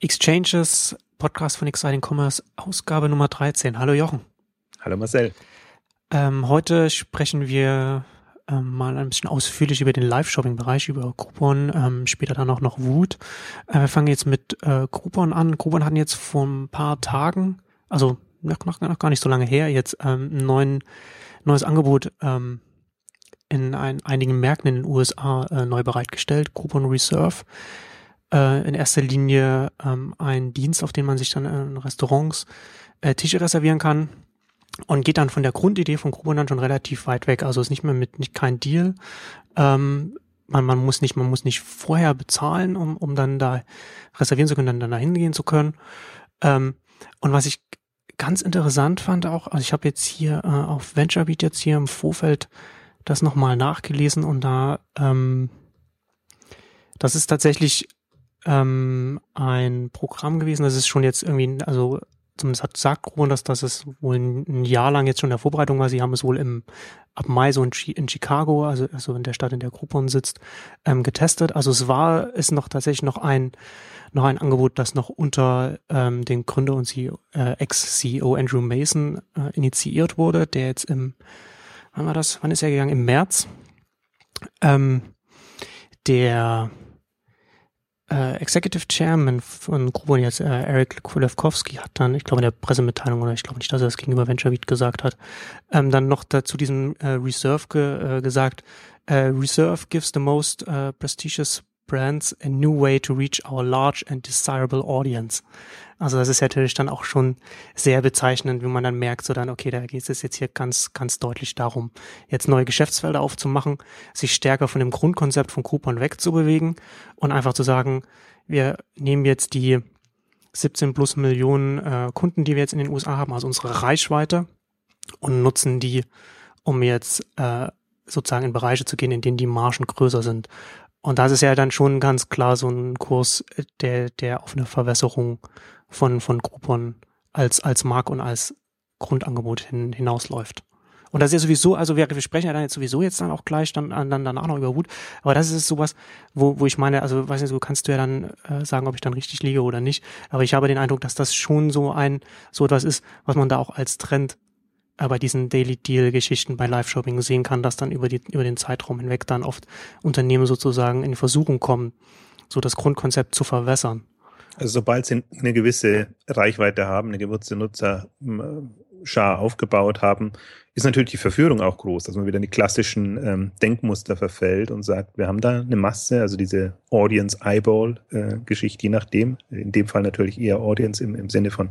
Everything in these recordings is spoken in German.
Exchanges, Podcast von Exciting Commerce, Ausgabe Nummer 13. Hallo Jochen. Hallo Marcel. Ähm, heute sprechen wir ähm, mal ein bisschen ausführlich über den Live-Shopping-Bereich, über Groupon, ähm, später dann auch noch Wut. Äh, wir fangen jetzt mit äh, Groupon an. Groupon hatten jetzt vor ein paar Tagen, also noch, noch, noch gar nicht so lange her, jetzt ähm, ein neues Angebot ähm, in ein, einigen Märkten in den USA äh, neu bereitgestellt, Groupon Reserve. Äh, in erster Linie ähm, ein Dienst, auf den man sich dann in Restaurants äh, Tische reservieren kann und geht dann von der Grundidee von Groupon dann schon relativ weit weg. Also ist nicht mehr mit nicht kein Deal. Ähm, man, man muss nicht, man muss nicht vorher bezahlen, um, um dann da reservieren zu können, dann, dann da hingehen zu können. Ähm, und was ich ganz interessant fand auch, also ich habe jetzt hier äh, auf VentureBeat jetzt hier im Vorfeld das nochmal nachgelesen und da ähm, das ist tatsächlich ähm, ein Programm gewesen, das ist schon jetzt irgendwie, also zumindest hat sagt Grun, dass das ist wohl ein Jahr lang jetzt schon in der Vorbereitung war. Sie haben es wohl im ab Mai so in, in Chicago, also, also in der Stadt, in der Groupon sitzt, ähm, getestet. Also es war, ist noch tatsächlich noch ein noch ein Angebot, das noch unter ähm, den Gründer und CEO, äh, Ex-CEO Andrew Mason äh, initiiert wurde, der jetzt im, wann war das? Wann ist er gegangen? Im März. Ähm, der äh, Executive Chairman von Groupon jetzt, äh, Eric Kulewkowski, hat dann, ich glaube in der Pressemitteilung, oder ich glaube nicht, dass er das gegenüber VentureBeat gesagt hat, ähm, dann noch dazu diesem äh, Reserve ge, äh, gesagt, äh, Reserve gives the most uh, prestigious brands a new way to reach our large and desirable audience. Also das ist natürlich dann auch schon sehr bezeichnend, wie man dann merkt, so dann, okay, da geht es jetzt hier ganz, ganz deutlich darum, jetzt neue Geschäftsfelder aufzumachen, sich stärker von dem Grundkonzept von Coupon wegzubewegen und einfach zu sagen, wir nehmen jetzt die 17 plus Millionen äh, Kunden, die wir jetzt in den USA haben, also unsere Reichweite und nutzen die, um jetzt äh, sozusagen in Bereiche zu gehen, in denen die Margen größer sind. Und das ist ja dann schon ganz klar so ein Kurs, der, der auf eine Verwässerung von, von Groupon als, als Mark und als Grundangebot hin, hinausläuft. Und das ist ja sowieso, also wir, wir sprechen ja dann jetzt sowieso jetzt dann auch gleich dann, dann danach noch über Wut. Aber das ist sowas, wo, wo ich meine, also weiß nicht, so kannst du ja dann äh, sagen, ob ich dann richtig liege oder nicht. Aber ich habe den Eindruck, dass das schon so ein, so etwas ist, was man da auch als Trend äh, bei diesen Daily Deal Geschichten bei Live Shopping sehen kann, dass dann über die, über den Zeitraum hinweg dann oft Unternehmen sozusagen in Versuchung kommen, so das Grundkonzept zu verwässern. Also sobald sie eine gewisse Reichweite haben, eine gewisse Nutzerschar aufgebaut haben, ist natürlich die Verführung auch groß, dass man wieder in die klassischen ähm, Denkmuster verfällt und sagt, wir haben da eine Masse, also diese Audience-Eyeball-Geschichte, äh, je nachdem, in dem Fall natürlich eher Audience im, im Sinne von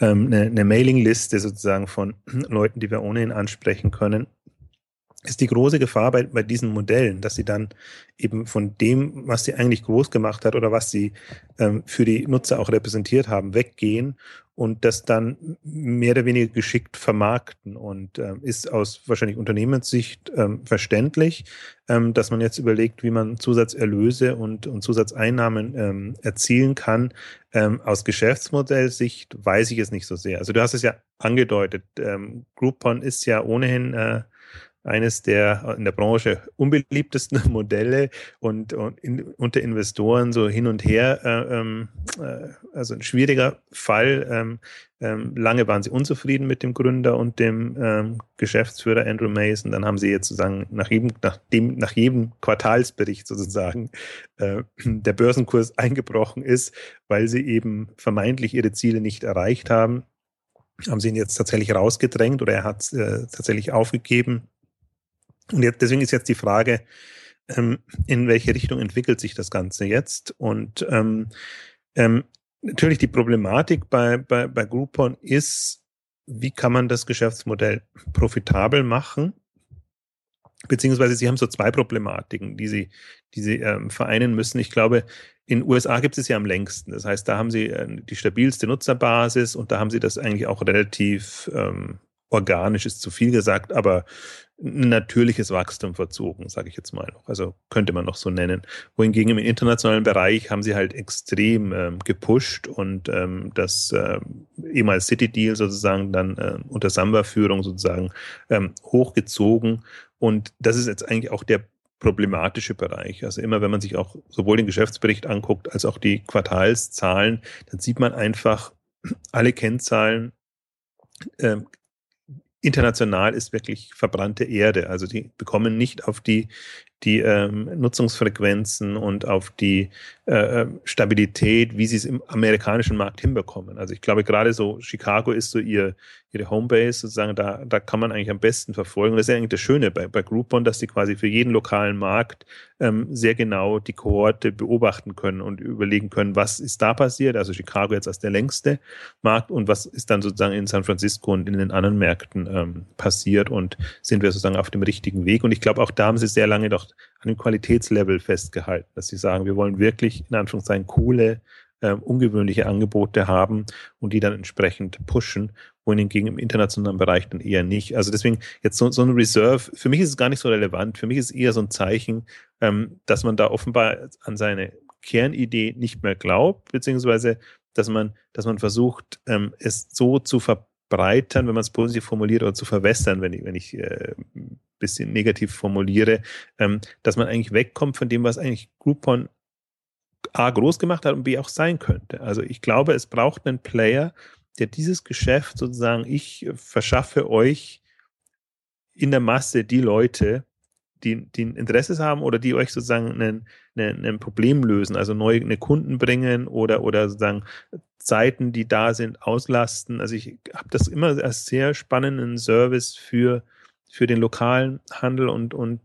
ähm, eine, eine Mailing-Liste sozusagen von Leuten, die wir ohnehin ansprechen können ist die große Gefahr bei, bei diesen Modellen, dass sie dann eben von dem, was sie eigentlich groß gemacht hat oder was sie ähm, für die Nutzer auch repräsentiert haben, weggehen und das dann mehr oder weniger geschickt vermarkten und ähm, ist aus wahrscheinlich Unternehmenssicht ähm, verständlich, ähm, dass man jetzt überlegt, wie man Zusatzerlöse und, und Zusatzeinnahmen ähm, erzielen kann. Ähm, aus Geschäftsmodellsicht weiß ich es nicht so sehr. Also du hast es ja angedeutet, Groupon ist ja ohnehin äh, eines der in der Branche unbeliebtesten Modelle und, und in, unter Investoren so hin und her, äh, ähm, äh, also ein schwieriger Fall. Ähm, ähm, lange waren sie unzufrieden mit dem Gründer und dem ähm, Geschäftsführer Andrew Mason. Dann haben sie jetzt sozusagen nach jedem, nach dem, nach jedem Quartalsbericht sozusagen äh, der Börsenkurs eingebrochen ist, weil sie eben vermeintlich ihre Ziele nicht erreicht haben haben sie ihn jetzt tatsächlich rausgedrängt oder er hat äh, tatsächlich aufgegeben und jetzt, deswegen ist jetzt die Frage, ähm, in welche Richtung entwickelt sich das Ganze jetzt? Und ähm, ähm, natürlich die Problematik bei, bei, bei Groupon ist, wie kann man das Geschäftsmodell profitabel machen? Beziehungsweise sie haben so zwei Problematiken, die sie, die sie ähm, vereinen müssen. Ich glaube, in USA gibt es ja am längsten. Das heißt, da haben sie äh, die stabilste Nutzerbasis und da haben sie das eigentlich auch relativ ähm, organisch, ist zu viel gesagt, aber natürliches Wachstum verzogen, sage ich jetzt mal noch. Also könnte man noch so nennen. Wohingegen im internationalen Bereich haben sie halt extrem ähm, gepusht und ähm, das äh, ehemals City Deal sozusagen dann äh, unter Samba-Führung sozusagen ähm, hochgezogen. Und das ist jetzt eigentlich auch der problematische Bereich. Also immer, wenn man sich auch sowohl den Geschäftsbericht anguckt als auch die Quartalszahlen, dann sieht man einfach alle Kennzahlen. International ist wirklich verbrannte Erde. Also die bekommen nicht auf die die ähm, Nutzungsfrequenzen und auf die äh, ähm, Stabilität, wie sie es im amerikanischen Markt hinbekommen. Also ich glaube, gerade so Chicago ist so ihr, ihre Homebase sozusagen, da, da kann man eigentlich am besten verfolgen. das ist ja eigentlich das Schöne bei, bei Groupon, dass sie quasi für jeden lokalen Markt ähm, sehr genau die Kohorte beobachten können und überlegen können, was ist da passiert. Also Chicago jetzt als der längste Markt und was ist dann sozusagen in San Francisco und in den anderen Märkten ähm, passiert und sind wir sozusagen auf dem richtigen Weg. Und ich glaube, auch da haben sie sehr lange doch an dem Qualitätslevel festgehalten, dass sie sagen, wir wollen wirklich in Anführungszeichen coole, äh, ungewöhnliche Angebote haben und die dann entsprechend pushen, wohingegen im internationalen Bereich dann eher nicht. Also deswegen jetzt so, so ein Reserve, für mich ist es gar nicht so relevant. Für mich ist es eher so ein Zeichen, ähm, dass man da offenbar an seine Kernidee nicht mehr glaubt, beziehungsweise dass man, dass man versucht, ähm, es so zu verbreitern, wenn man es positiv formuliert, oder zu verwässern, wenn ich, wenn ich äh, bisschen negativ formuliere, ähm, dass man eigentlich wegkommt von dem, was eigentlich Groupon A groß gemacht hat und B auch sein könnte. Also ich glaube, es braucht einen Player, der dieses Geschäft sozusagen, ich verschaffe euch in der Masse die Leute, die, die ein Interesse haben oder die euch sozusagen einen, einen, ein Problem lösen, also neue eine Kunden bringen oder, oder sozusagen Seiten, die da sind, auslasten. Also ich habe das immer als sehr spannenden Service für für den lokalen Handel und, und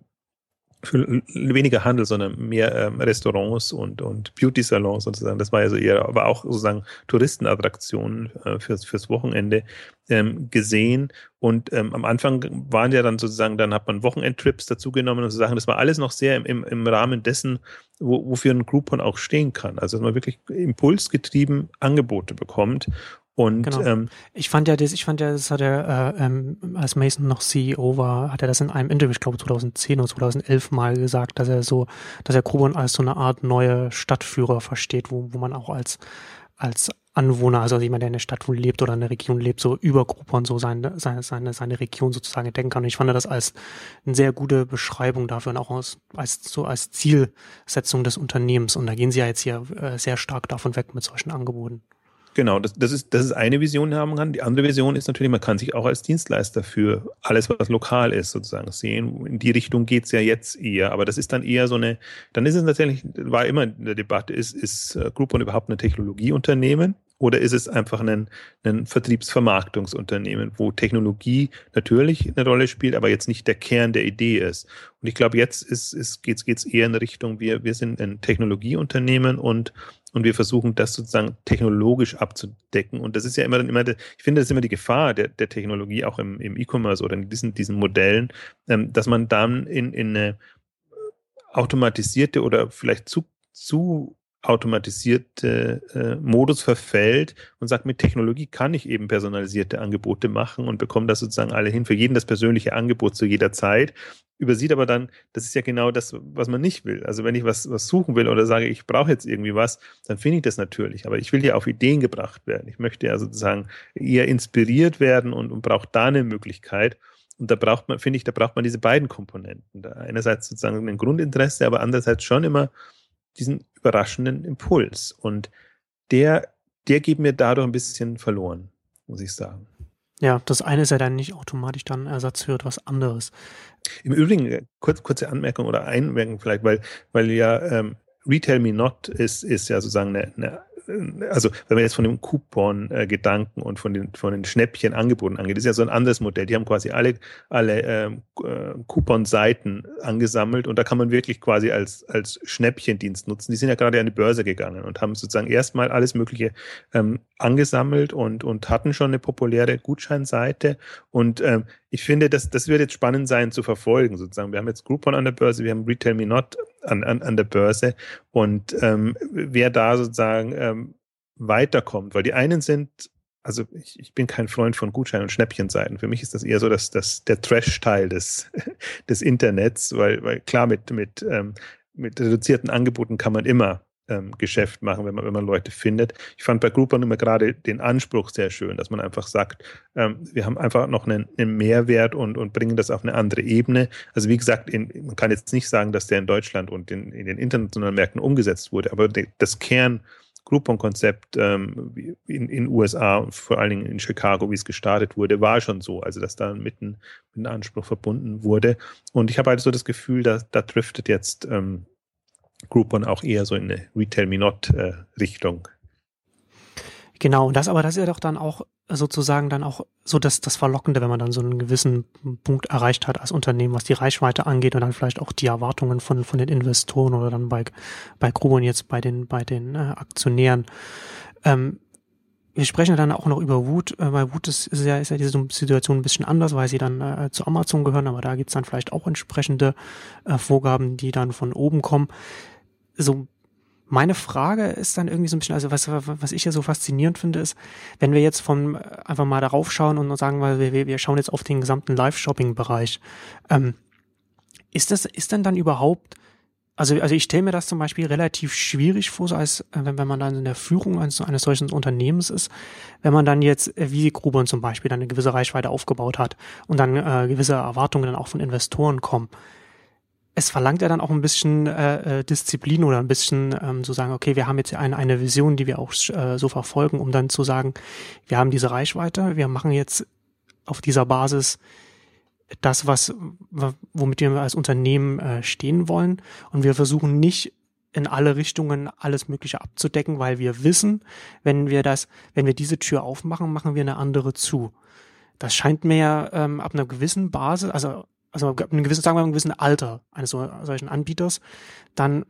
für weniger Handel, sondern mehr ähm, Restaurants und, und Beauty-Salons sozusagen. Das war ja so eher, aber auch sozusagen Touristenattraktionen äh, fürs, fürs Wochenende ähm, gesehen. Und ähm, am Anfang waren ja dann sozusagen, dann hat man Wochenendtrips dazugenommen und so Sachen. Das war alles noch sehr im, im, im Rahmen dessen, wo, wofür ein Groupon auch stehen kann. Also dass man wirklich impulsgetrieben Angebote bekommt und genau. ähm, ich fand ja das, ich fand ja, das hat er, äh, ähm, als Mason noch CEO war, hat er das in einem Interview, ich glaube 2010 oder 2011 mal gesagt, dass er so, dass er Grubon als so eine Art neue Stadtführer versteht, wo, wo man auch als als Anwohner, also jemand, der in der Stadt wohl lebt oder in der Region lebt, so über Groupon so seine, seine, seine, seine Region sozusagen entdecken kann. Und ich fand das als eine sehr gute Beschreibung dafür und auch als, als so als Zielsetzung des Unternehmens. Und da gehen sie ja jetzt hier äh, sehr stark davon weg mit solchen Angeboten. Genau, das, das, ist, das ist eine Vision, die haben kann. Die andere Vision ist natürlich, man kann sich auch als Dienstleister für alles, was lokal ist, sozusagen sehen. In die Richtung geht's ja jetzt eher. Aber das ist dann eher so eine, dann ist es natürlich, war immer in der Debatte, ist, ist äh, Groupon überhaupt ein Technologieunternehmen? Oder ist es einfach ein, ein Vertriebsvermarktungsunternehmen, wo Technologie natürlich eine Rolle spielt, aber jetzt nicht der Kern der Idee ist? Und ich glaube, jetzt ist, ist, geht's, geht's eher in Richtung, wir, wir sind ein Technologieunternehmen und und wir versuchen das sozusagen technologisch abzudecken. Und das ist ja immer dann immer, ich finde, das ist immer die Gefahr der, der Technologie, auch im, im E-Commerce oder in diesen, diesen Modellen, ähm, dass man dann in, in eine automatisierte oder vielleicht zu, zu automatisierte äh, Modus verfällt und sagt, mit Technologie kann ich eben personalisierte Angebote machen und bekomme das sozusagen alle hin, für jeden das persönliche Angebot zu jeder Zeit, übersieht aber dann, das ist ja genau das, was man nicht will. Also wenn ich was, was suchen will oder sage, ich brauche jetzt irgendwie was, dann finde ich das natürlich, aber ich will ja auf Ideen gebracht werden. Ich möchte ja sozusagen eher inspiriert werden und, und brauche da eine Möglichkeit. Und da braucht man, finde ich, da braucht man diese beiden Komponenten. Da einerseits sozusagen ein Grundinteresse, aber andererseits schon immer diesen überraschenden Impuls. Und der, der geht mir dadurch ein bisschen verloren, muss ich sagen. Ja, das eine ist ja dann nicht automatisch dann Ersatz für etwas anderes. Im Übrigen, äh, kurz, kurze Anmerkung oder Einmerkung vielleicht, weil, weil ja ähm, Retail Me Not ist, ist ja sozusagen eine, eine also wenn man jetzt von dem Coupon-Gedanken und von den, von den Schnäppchen-Angeboten angeht, ist ja so ein anderes Modell. Die haben quasi alle, alle ähm, äh, Coupon-Seiten angesammelt und da kann man wirklich quasi als, als Schnäppchendienst nutzen. Die sind ja gerade an die Börse gegangen und haben sozusagen erstmal alles Mögliche ähm, angesammelt und, und hatten schon eine populäre Gutscheinseite. Und ähm, ich finde, das, das wird jetzt spannend sein zu verfolgen, sozusagen. Wir haben jetzt Groupon an der Börse, wir haben Retail Me Not an, an, an der Börse und ähm, wer da sozusagen ähm, weiterkommt, weil die einen sind, also ich, ich bin kein Freund von Gutschein- und Schnäppchenseiten. Für mich ist das eher so dass das, der Trash-Teil des, des Internets, weil, weil klar, mit, mit, ähm, mit reduzierten Angeboten kann man immer ähm, Geschäft machen, wenn man, wenn man Leute findet. Ich fand bei Groupon immer gerade den Anspruch sehr schön, dass man einfach sagt, ähm, wir haben einfach noch einen, einen, Mehrwert und, und bringen das auf eine andere Ebene. Also wie gesagt, in, man kann jetzt nicht sagen, dass der in Deutschland und in, in den internationalen Märkten umgesetzt wurde, aber das Kern Groupon-Konzept ähm, in den USA, vor allen Dingen in Chicago, wie es gestartet wurde, war schon so, also dass da mit einem, mit einem Anspruch verbunden wurde. Und ich habe halt so das Gefühl, dass da driftet jetzt ähm, Groupon auch eher so in eine Retail Me Not äh. Genau, und das aber das ist ja doch dann auch sozusagen dann auch so das, das Verlockende, wenn man dann so einen gewissen Punkt erreicht hat als Unternehmen, was die Reichweite angeht und dann vielleicht auch die Erwartungen von, von den Investoren oder dann bei, bei Groupon jetzt bei den, bei den äh, Aktionären. Ähm, wir sprechen ja dann auch noch über Wut, äh, weil Wut ist, ist, ja, ist ja diese Situation ein bisschen anders, weil sie dann äh, zu Amazon gehören, aber da gibt's dann vielleicht auch entsprechende äh, Vorgaben, die dann von oben kommen. So meine Frage ist dann irgendwie so ein bisschen, also was, was ich ja so faszinierend finde, ist, wenn wir jetzt vom einfach mal darauf schauen und sagen, weil wir, wir schauen jetzt auf den gesamten Live-Shopping-Bereich, ähm, ist das, ist denn dann überhaupt, also, also ich stelle mir das zum Beispiel relativ schwierig vor, so als wenn, wenn man dann in der Führung eines, eines solchen Unternehmens ist, wenn man dann jetzt, äh, wie Grubern zum Beispiel, dann eine gewisse Reichweite aufgebaut hat und dann äh, gewisse Erwartungen dann auch von Investoren kommen es verlangt ja dann auch ein bisschen äh, äh, Disziplin oder ein bisschen ähm, so sagen, okay, wir haben jetzt eine, eine Vision, die wir auch äh, so verfolgen, um dann zu sagen, wir haben diese Reichweite, wir machen jetzt auf dieser Basis das, was womit wir als Unternehmen äh, stehen wollen und wir versuchen nicht in alle Richtungen alles Mögliche abzudecken, weil wir wissen, wenn wir das, wenn wir diese Tür aufmachen, machen wir eine andere zu. Das scheint mir ja ähm, ab einer gewissen Basis, also also ein gewissen, sagen wir mal, ein gewissen Alter eines solchen Anbieters, dann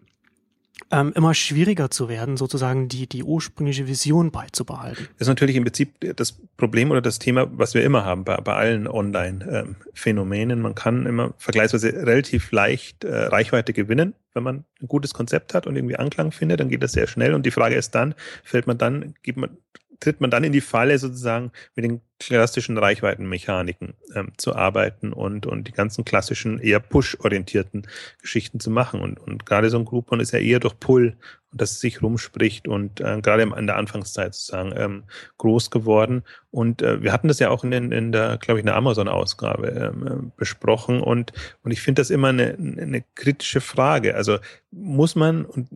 ähm, immer schwieriger zu werden, sozusagen die, die ursprüngliche Vision beizubehalten. Das ist natürlich im Prinzip das Problem oder das Thema, was wir immer haben bei, bei allen Online-Phänomenen. Man kann immer vergleichsweise relativ leicht äh, Reichweite gewinnen, wenn man ein gutes Konzept hat und irgendwie Anklang findet, dann geht das sehr schnell. Und die Frage ist dann, fällt man dann, gibt man, tritt man dann in die Falle, sozusagen mit den klassischen Reichweitenmechaniken ähm, zu arbeiten und, und die ganzen klassischen, eher push-orientierten Geschichten zu machen. Und, und gerade so ein Groupon ist ja eher durch Pull und dass es sich rumspricht und äh, gerade in der Anfangszeit sozusagen ähm, groß geworden. Und äh, wir hatten das ja auch in, in der, glaube ich, in der Amazon-Ausgabe ähm, äh, besprochen und, und ich finde das immer eine, eine kritische Frage. Also muss man und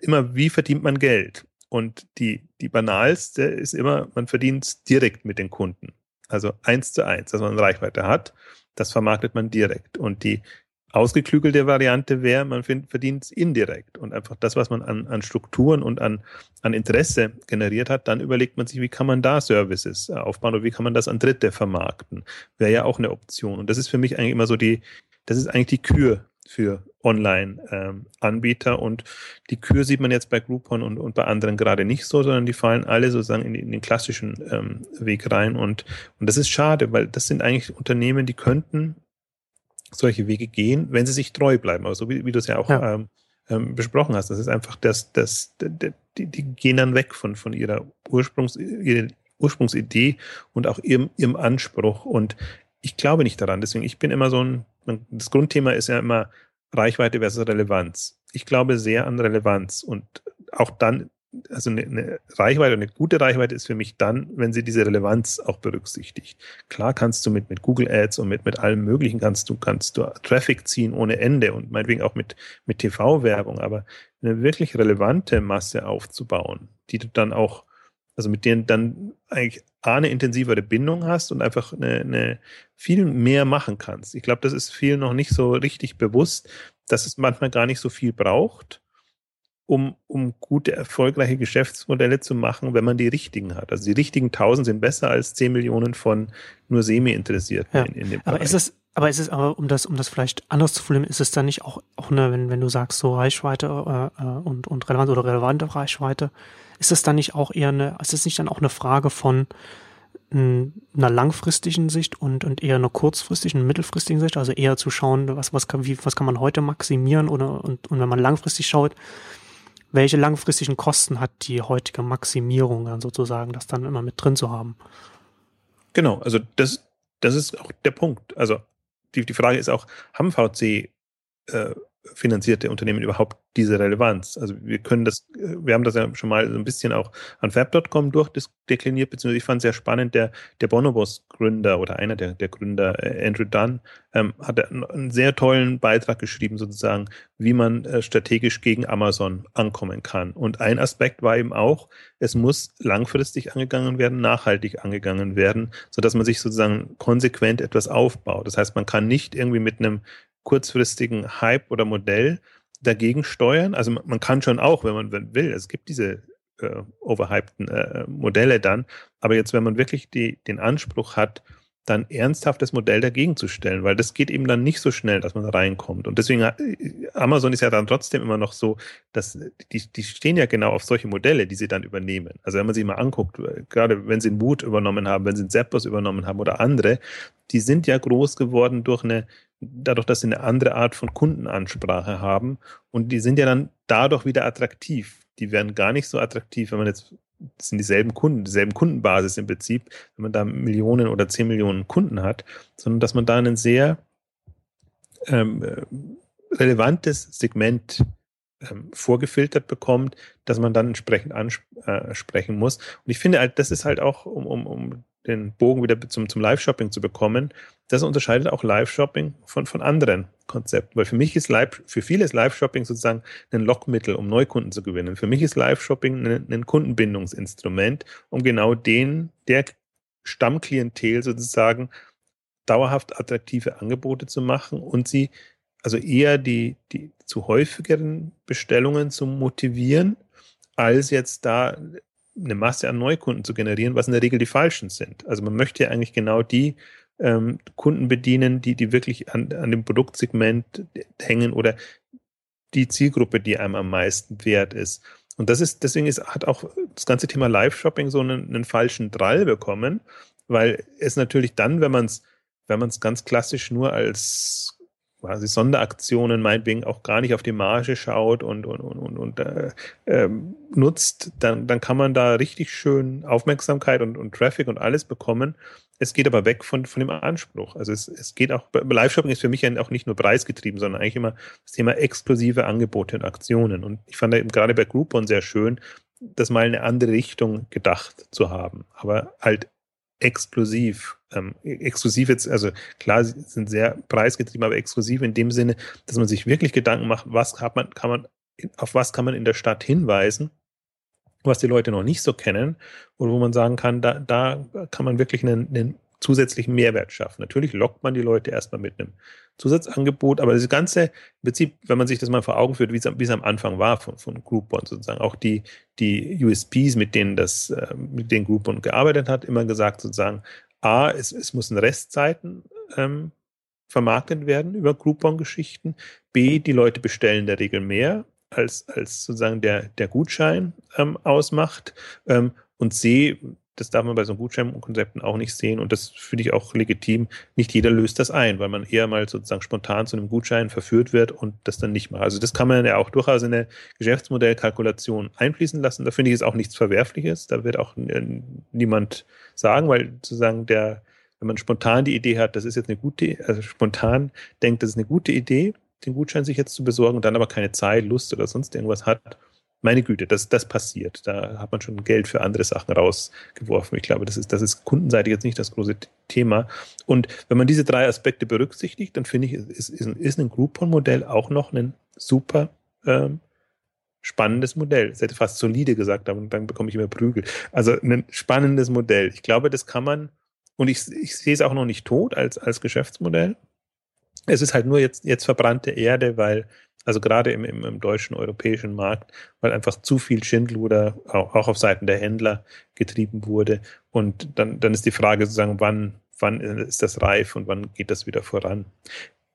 immer, wie verdient man Geld? Und die, die banalste ist immer, man verdient direkt mit den Kunden. Also eins zu eins, dass man Reichweite hat, das vermarktet man direkt. Und die ausgeklügelte Variante wäre, man verdient es indirekt. Und einfach das, was man an, an Strukturen und an, an Interesse generiert hat, dann überlegt man sich, wie kann man da Services aufbauen oder wie kann man das an Dritte vermarkten. Wäre ja auch eine Option. Und das ist für mich eigentlich immer so die, das ist eigentlich die Kür für Online-Anbieter. Ähm, und die Kür sieht man jetzt bei Groupon und, und bei anderen gerade nicht so, sondern die fallen alle sozusagen in, in den klassischen ähm, Weg rein. Und, und das ist schade, weil das sind eigentlich Unternehmen, die könnten solche Wege gehen, wenn sie sich treu bleiben. Aber so wie, wie du es ja auch ja. Ähm, ähm, besprochen hast, das ist einfach das, das, die, die gehen dann weg von, von ihrer Ursprungs, ihrer Ursprungsidee und auch ihrem, ihrem Anspruch. Und ich glaube nicht daran. Deswegen, ich bin immer so ein, das Grundthema ist ja immer Reichweite versus Relevanz. Ich glaube sehr an Relevanz und auch dann, also eine, eine Reichweite, eine gute Reichweite ist für mich dann, wenn sie diese Relevanz auch berücksichtigt. Klar kannst du mit, mit Google Ads und mit, mit allem Möglichen kannst du, kannst du Traffic ziehen ohne Ende und meinetwegen auch mit, mit TV-Werbung, aber eine wirklich relevante Masse aufzubauen, die du dann auch also mit denen dann eigentlich A, eine intensivere Bindung hast und einfach eine, eine viel mehr machen kannst. Ich glaube, das ist vielen noch nicht so richtig bewusst, dass es manchmal gar nicht so viel braucht, um, um gute, erfolgreiche Geschäftsmodelle zu machen, wenn man die richtigen hat. Also die richtigen 1000 sind besser als 10 Millionen von nur Semi-Interessierten ja. in, in dem Aber Bereich. ist es, aber ist es aber, um das, um das vielleicht anders zu formulieren, ist es dann nicht auch, auch eine, wenn, wenn du sagst, so Reichweite äh, äh und, und relevant oder relevante Reichweite, ist es dann nicht auch eher eine, ist es nicht dann auch eine Frage von einer langfristigen Sicht und, und eher einer kurzfristigen, mittelfristigen Sicht, also eher zu schauen, was, was, kann, wie, was kann man heute maximieren oder, und, und wenn man langfristig schaut, welche langfristigen Kosten hat die heutige Maximierung dann sozusagen, das dann immer mit drin zu haben? Genau, also das, das ist auch der Punkt. Also die, die Frage ist auch, haben VC äh, finanzierte Unternehmen überhaupt diese Relevanz? Also wir können das, äh, wir haben das ja schon mal so ein bisschen auch an Fab.com durchdekliniert, beziehungsweise ich fand sehr spannend, der, der Bonobos-Gründer oder einer der, der Gründer, äh, Andrew Dunn, ähm, hat einen sehr tollen Beitrag geschrieben, sozusagen, wie man äh, strategisch gegen Amazon ankommen kann. Und ein Aspekt war eben auch, es muss langfristig angegangen werden, nachhaltig angegangen werden, so dass man sich sozusagen konsequent etwas aufbaut. Das heißt, man kann nicht irgendwie mit einem kurzfristigen Hype oder Modell dagegen steuern. Also man kann schon auch, wenn man will, es gibt diese äh, overhypten äh, Modelle dann, aber jetzt, wenn man wirklich die, den Anspruch hat, dann ernsthaftes Modell dagegen zu stellen, weil das geht eben dann nicht so schnell, dass man reinkommt. Und deswegen, äh, Amazon ist ja dann trotzdem immer noch so, dass die, die stehen ja genau auf solche Modelle, die sie dann übernehmen. Also wenn man sich mal anguckt, äh, gerade wenn sie einen Boot übernommen haben, wenn sie einen Zappos übernommen haben oder andere, die sind ja groß geworden durch eine, dadurch, dass sie eine andere Art von Kundenansprache haben. Und die sind ja dann dadurch wieder attraktiv. Die werden gar nicht so attraktiv, wenn man jetzt das sind dieselben Kunden, dieselben Kundenbasis im Prinzip, wenn man da Millionen oder zehn Millionen Kunden hat, sondern dass man da ein sehr ähm, äh, relevantes Segment ähm, vorgefiltert bekommt, dass man dann entsprechend ansprechen äh, muss. Und ich finde halt, das ist halt auch, um, um, um den Bogen wieder zum, zum Live-Shopping zu bekommen, das unterscheidet auch Live-Shopping von, von anderen Konzepten. Weil für mich ist Live, für viele ist Live-Shopping sozusagen ein Lockmittel, um Neukunden zu gewinnen. Für mich ist Live-Shopping ein, ein Kundenbindungsinstrument, um genau den, der Stammklientel sozusagen dauerhaft attraktive Angebote zu machen und sie also eher die, die zu häufigeren Bestellungen zu motivieren, als jetzt da eine Masse an Neukunden zu generieren, was in der Regel die falschen sind. Also man möchte ja eigentlich genau die ähm, Kunden bedienen, die, die wirklich an, an dem Produktsegment hängen oder die Zielgruppe, die einem am meisten wert ist. Und das ist, deswegen ist, hat auch das ganze Thema Live-Shopping so einen, einen falschen Drall bekommen, weil es natürlich dann, wenn man es, wenn man es ganz klassisch nur als quasi Sonderaktionen meinetwegen auch gar nicht auf die Marge schaut und, und, und, und, äh, ähm, nutzt, dann, dann kann man da richtig schön Aufmerksamkeit und, und Traffic und alles bekommen. Es geht aber weg von, von dem Anspruch. Also es, es geht auch, Live-Shopping ist für mich auch nicht nur preisgetrieben, sondern eigentlich immer das Thema exklusive Angebote und Aktionen. Und ich fand da eben gerade bei Groupon sehr schön, das mal in eine andere Richtung gedacht zu haben. Aber halt exklusiv. Ähm, exklusiv jetzt, also klar, sie sind sehr preisgetrieben, aber exklusiv in dem Sinne, dass man sich wirklich Gedanken macht, was hat man, kann man, auf was kann man in der Stadt hinweisen, was die Leute noch nicht so kennen, oder wo man sagen kann, da, da kann man wirklich einen, einen zusätzlichen Mehrwert schaffen. Natürlich lockt man die Leute erstmal mit einem Zusatzangebot, aber das ganze, im Prinzip, wenn man sich das mal vor Augen führt, wie es, wie es am Anfang war von, von Groupon sozusagen, auch die, die USPs, mit denen das, äh, mit denen Groupon gearbeitet hat, immer gesagt sozusagen, A, es, es müssen Restzeiten ähm, vermarktet werden über Groupon-Geschichten. B, die Leute bestellen in der Regel mehr, als, als sozusagen der, der Gutschein ähm, ausmacht. Ähm, und C, das darf man bei so Gutscheinkonzepten auch nicht sehen und das finde ich auch legitim. Nicht jeder löst das ein, weil man eher mal sozusagen spontan zu einem Gutschein verführt wird und das dann nicht macht. Also das kann man ja auch durchaus in eine Geschäftsmodellkalkulation einfließen lassen. Da finde ich es auch nichts Verwerfliches. Da wird auch niemand sagen, weil sozusagen der, wenn man spontan die Idee hat, das ist jetzt eine gute, also spontan denkt, das ist eine gute Idee, den Gutschein sich jetzt zu besorgen und dann aber keine Zeit, Lust oder sonst irgendwas hat, meine Güte, das, das passiert. Da hat man schon Geld für andere Sachen rausgeworfen. Ich glaube, das ist, das ist kundenseitig jetzt nicht das große Thema. Und wenn man diese drei Aspekte berücksichtigt, dann finde ich, ist, ist, ist ein Groupon-Modell auch noch ein super ähm, spannendes Modell. Das hätte fast solide gesagt, aber dann bekomme ich immer Prügel. Also ein spannendes Modell. Ich glaube, das kann man, und ich, ich sehe es auch noch nicht tot als, als Geschäftsmodell. Es ist halt nur jetzt, jetzt verbrannte Erde, weil also gerade im, im, im, deutschen, europäischen Markt, weil einfach zu viel Schindluder auch, auch auf Seiten der Händler getrieben wurde. Und dann, dann ist die Frage sozusagen, wann, wann ist das reif und wann geht das wieder voran?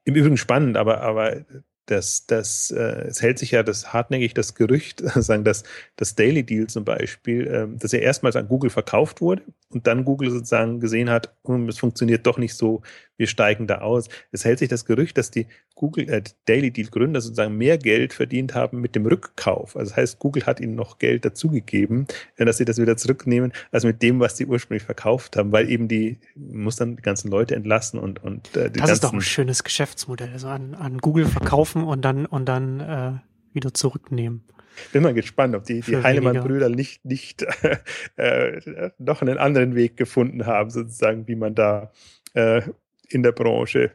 Im Übrigen spannend, aber, aber das, das, äh, es hält sich ja das hartnäckig das Gerücht, sagen, dass das Daily Deal zum Beispiel, äh, dass er erstmals an Google verkauft wurde und dann Google sozusagen gesehen hat, hm, es funktioniert doch nicht so, wir steigen da aus. Es hält sich das Gerücht, dass die Google äh, Daily Deal Gründer sozusagen mehr Geld verdient haben mit dem Rückkauf. Also das heißt, Google hat ihnen noch Geld dazugegeben, äh, dass sie das wieder zurücknehmen, als mit dem, was sie ursprünglich verkauft haben, weil eben die muss dann die ganzen Leute entlassen und und äh, die Das ist doch ein schönes Geschäftsmodell, also an, an Google verkaufen und dann und dann äh, wieder zurücknehmen. Bin mal gespannt, ob die, die Heinemann-Brüder nicht, nicht äh, noch einen anderen Weg gefunden haben, sozusagen, wie man da äh, in der Branche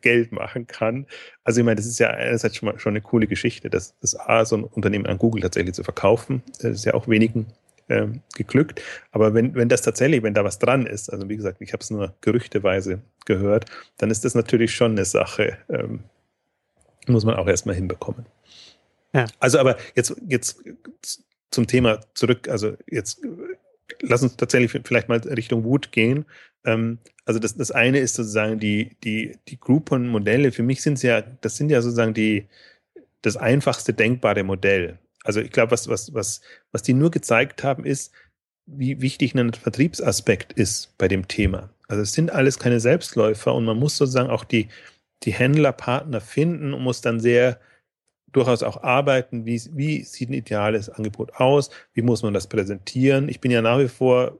Geld machen kann. Also ich meine, das ist ja einerseits schon mal schon eine coole Geschichte, dass das A, so ein Unternehmen an Google tatsächlich zu verkaufen. Das ist ja auch wenigen ähm, geglückt. Aber wenn, wenn das tatsächlich, wenn da was dran ist, also wie gesagt, ich habe es nur gerüchteweise gehört, dann ist das natürlich schon eine Sache, ähm, muss man auch erstmal hinbekommen. Also aber jetzt, jetzt zum Thema zurück, also jetzt lass uns tatsächlich vielleicht mal Richtung Wut gehen. Ähm, also das, das eine ist sozusagen die, die, die Groupon-Modelle. Für mich sind es ja, das sind ja sozusagen die, das einfachste denkbare Modell. Also ich glaube, was, was, was, was die nur gezeigt haben, ist, wie wichtig ein Vertriebsaspekt ist bei dem Thema. Also es sind alles keine Selbstläufer und man muss sozusagen auch die, die Händlerpartner finden und muss dann sehr durchaus auch arbeiten, wie, wie sieht ein ideales Angebot aus, wie muss man das präsentieren. Ich bin ja nach wie vor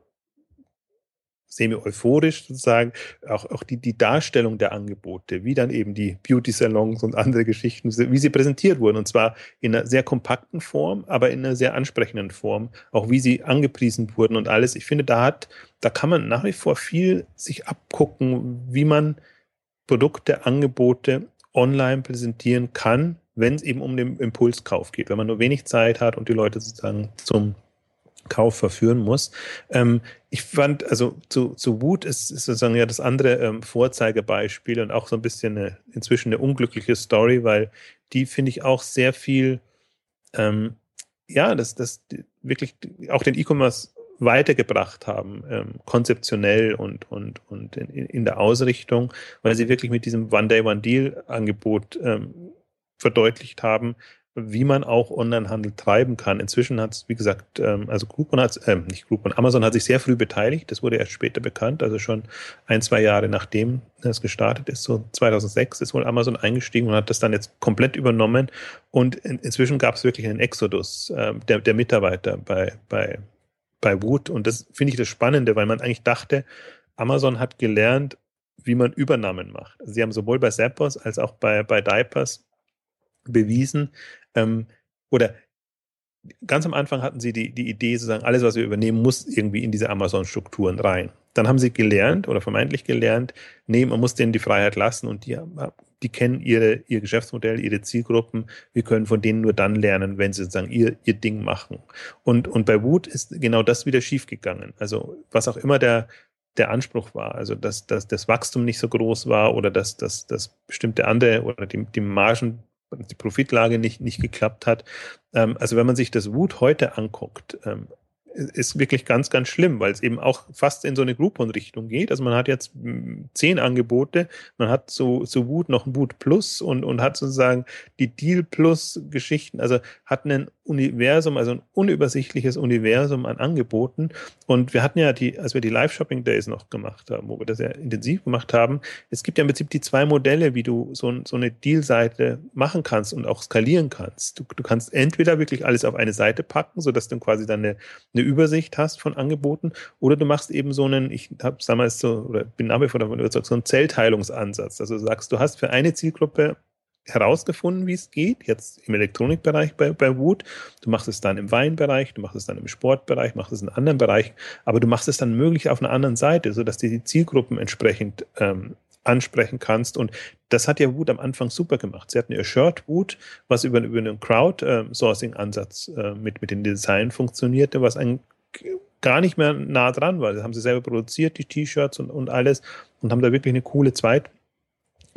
semi-euphorisch sozusagen, auch, auch die, die Darstellung der Angebote, wie dann eben die Beauty-Salons und andere Geschichten, wie sie präsentiert wurden. Und zwar in einer sehr kompakten Form, aber in einer sehr ansprechenden Form, auch wie sie angepriesen wurden und alles. Ich finde, da hat, da kann man nach wie vor viel sich abgucken, wie man Produkte, Angebote online präsentieren kann, wenn es eben um den Impulskauf geht, wenn man nur wenig Zeit hat und die Leute sozusagen zum Kauf verführen muss. Ähm, ich fand, also zu, zu Wut ist, ist sozusagen ja das andere ähm, Vorzeigebeispiel und auch so ein bisschen eine, inzwischen eine unglückliche Story, weil die finde ich auch sehr viel, ähm, ja, das, das wirklich auch den E-Commerce weitergebracht haben, ähm, konzeptionell und, und, und in, in der Ausrichtung, weil sie wirklich mit diesem One-Day, One-Deal-Angebot ähm, verdeutlicht haben, wie man auch Onlinehandel treiben kann. Inzwischen hat es, wie gesagt, ähm, also Groupon hat äh, nicht Groupon, Amazon hat sich sehr früh beteiligt. Das wurde erst später bekannt, also schon ein, zwei Jahre nachdem es gestartet ist, so 2006 ist wohl Amazon eingestiegen und hat das dann jetzt komplett übernommen. Und in, inzwischen gab es wirklich einen Exodus äh, der, der Mitarbeiter bei, bei, bei Wood. Und das finde ich das Spannende, weil man eigentlich dachte, Amazon hat gelernt, wie man Übernahmen macht. Sie haben sowohl bei Zappos als auch bei, bei Diapers bewiesen, ähm, oder ganz am Anfang hatten sie die, die Idee, sozusagen, alles, was wir übernehmen, muss irgendwie in diese Amazon-Strukturen rein. Dann haben sie gelernt oder vermeintlich gelernt, nee, man muss denen die Freiheit lassen und die, die kennen ihre, ihr Geschäftsmodell, ihre Zielgruppen. Wir können von denen nur dann lernen, wenn sie sozusagen ihr, ihr Ding machen. Und, und bei Woot ist genau das wieder schiefgegangen. Also, was auch immer der, der Anspruch war, also dass, dass das Wachstum nicht so groß war oder dass, dass, dass bestimmte andere oder die, die Margen die Profitlage nicht, nicht geklappt hat. Ähm, also wenn man sich das Wut heute anguckt, ähm, ist wirklich ganz, ganz schlimm, weil es eben auch fast in so eine Groupon-Richtung geht. Also man hat jetzt hm, zehn Angebote, man hat so, so Wut noch ein Wut Plus und, und hat sozusagen die Deal Plus Geschichten, also hat einen Universum, also ein unübersichtliches Universum an Angeboten. Und wir hatten ja die, als wir die Live-Shopping-Days noch gemacht haben, wo wir das sehr intensiv gemacht haben, es gibt ja im Prinzip die zwei Modelle, wie du so, so eine Deal-Seite machen kannst und auch skalieren kannst. Du, du kannst entweder wirklich alles auf eine Seite packen, sodass du quasi dann eine, eine Übersicht hast von Angeboten, oder du machst eben so einen, ich habe damals so, oder bin nach wie vor davon überzeugt, so einen Zellteilungsansatz. Also du sagst, du hast für eine Zielgruppe herausgefunden, wie es geht, jetzt im Elektronikbereich bei, bei Wood. Du machst es dann im Weinbereich, du machst es dann im Sportbereich, machst es in anderen Bereichen, aber du machst es dann möglich auf einer anderen Seite, sodass du die Zielgruppen entsprechend ähm, ansprechen kannst. Und das hat ja Wood am Anfang super gemacht. Sie hatten ihr Shirt Wood, was über, über einen Crowd-Sourcing-Ansatz äh, mit, mit dem Design funktionierte, was ein gar nicht mehr nah dran war. Das haben sie selber produziert, die T-Shirts und, und alles, und haben da wirklich eine coole Zweit-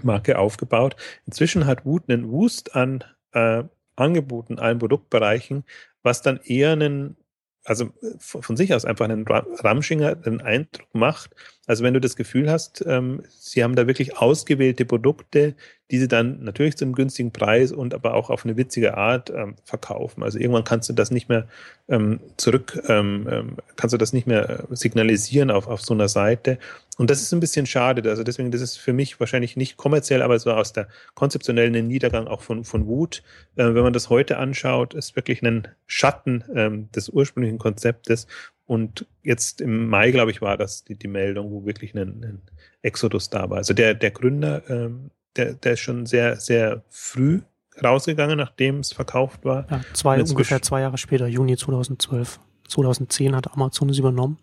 Marke aufgebaut. Inzwischen hat Woot einen Wust an äh, Angeboten allen Produktbereichen, was dann eher einen, also von sich aus einfach einen Ramschinger den Eindruck macht, Also wenn du das Gefühl hast, ähm, sie haben da wirklich ausgewählte Produkte, die sie dann natürlich zum günstigen Preis und aber auch auf eine witzige Art ähm, verkaufen. Also irgendwann kannst du das nicht mehr ähm, zurück, ähm, ähm kannst du das nicht mehr signalisieren auf, auf so einer Seite. Und das ist ein bisschen schade. Also deswegen, das ist für mich wahrscheinlich nicht kommerziell, aber so aus der konzeptionellen Niedergang auch von, von Wut. Äh, wenn man das heute anschaut, ist wirklich ein Schatten ähm, des ursprünglichen Konzeptes. Und jetzt im Mai, glaube ich, war das die, die Meldung, wo wirklich ein, ein Exodus da war. Also der, der Gründer ähm, der, der ist schon sehr, sehr früh rausgegangen, nachdem es verkauft war. Ja, zwei, ungefähr zwei Jahre später, Juni 2012. 2010 hat Amazon es übernommen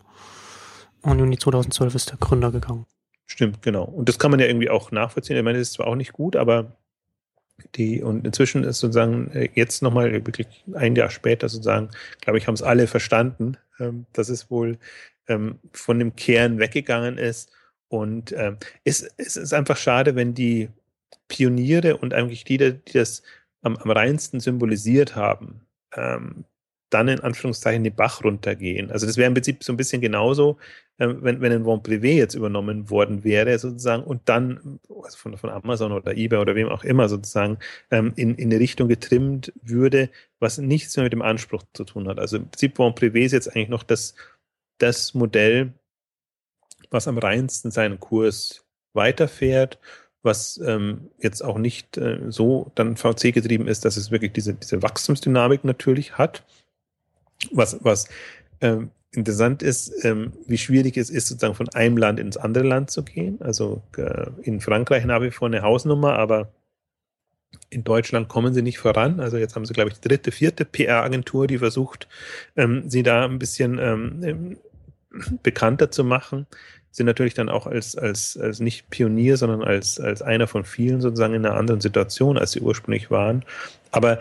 und Juni 2012 ist der Gründer gegangen. Stimmt, genau. Und das kann man ja irgendwie auch nachvollziehen. Ich meine, das ist zwar auch nicht gut, aber die, und inzwischen ist sozusagen äh, jetzt nochmal wirklich ein Jahr später sozusagen, glaube ich, haben es alle verstanden, ähm, dass es wohl ähm, von dem Kern weggegangen ist. Und ähm, es, es ist einfach schade, wenn die Pioniere und eigentlich die, die das am, am reinsten symbolisiert haben, ähm, dann in Anführungszeichen den Bach runtergehen. Also das wäre im Prinzip so ein bisschen genauso, ähm, wenn, wenn ein Von Privé jetzt übernommen worden wäre, sozusagen, und dann also von, von Amazon oder eBay oder wem auch immer sozusagen ähm, in, in eine Richtung getrimmt würde, was nichts mehr mit dem Anspruch zu tun hat. Also im Prinzip Von Privé ist jetzt eigentlich noch das, das Modell, was am reinsten seinen Kurs weiterfährt was ähm, jetzt auch nicht äh, so dann VC getrieben ist, dass es wirklich diese, diese Wachstumsdynamik natürlich hat. Was, was ähm, interessant ist, ähm, wie schwierig es ist, sozusagen von einem Land ins andere Land zu gehen. Also äh, in Frankreich habe ich vor eine Hausnummer, aber in Deutschland kommen sie nicht voran. Also jetzt haben sie, glaube ich, die dritte, vierte PR-Agentur, die versucht, ähm, sie da ein bisschen ähm, bekannter zu machen sind natürlich dann auch als, als, als nicht Pionier, sondern als, als einer von vielen sozusagen in einer anderen Situation, als sie ursprünglich waren. Aber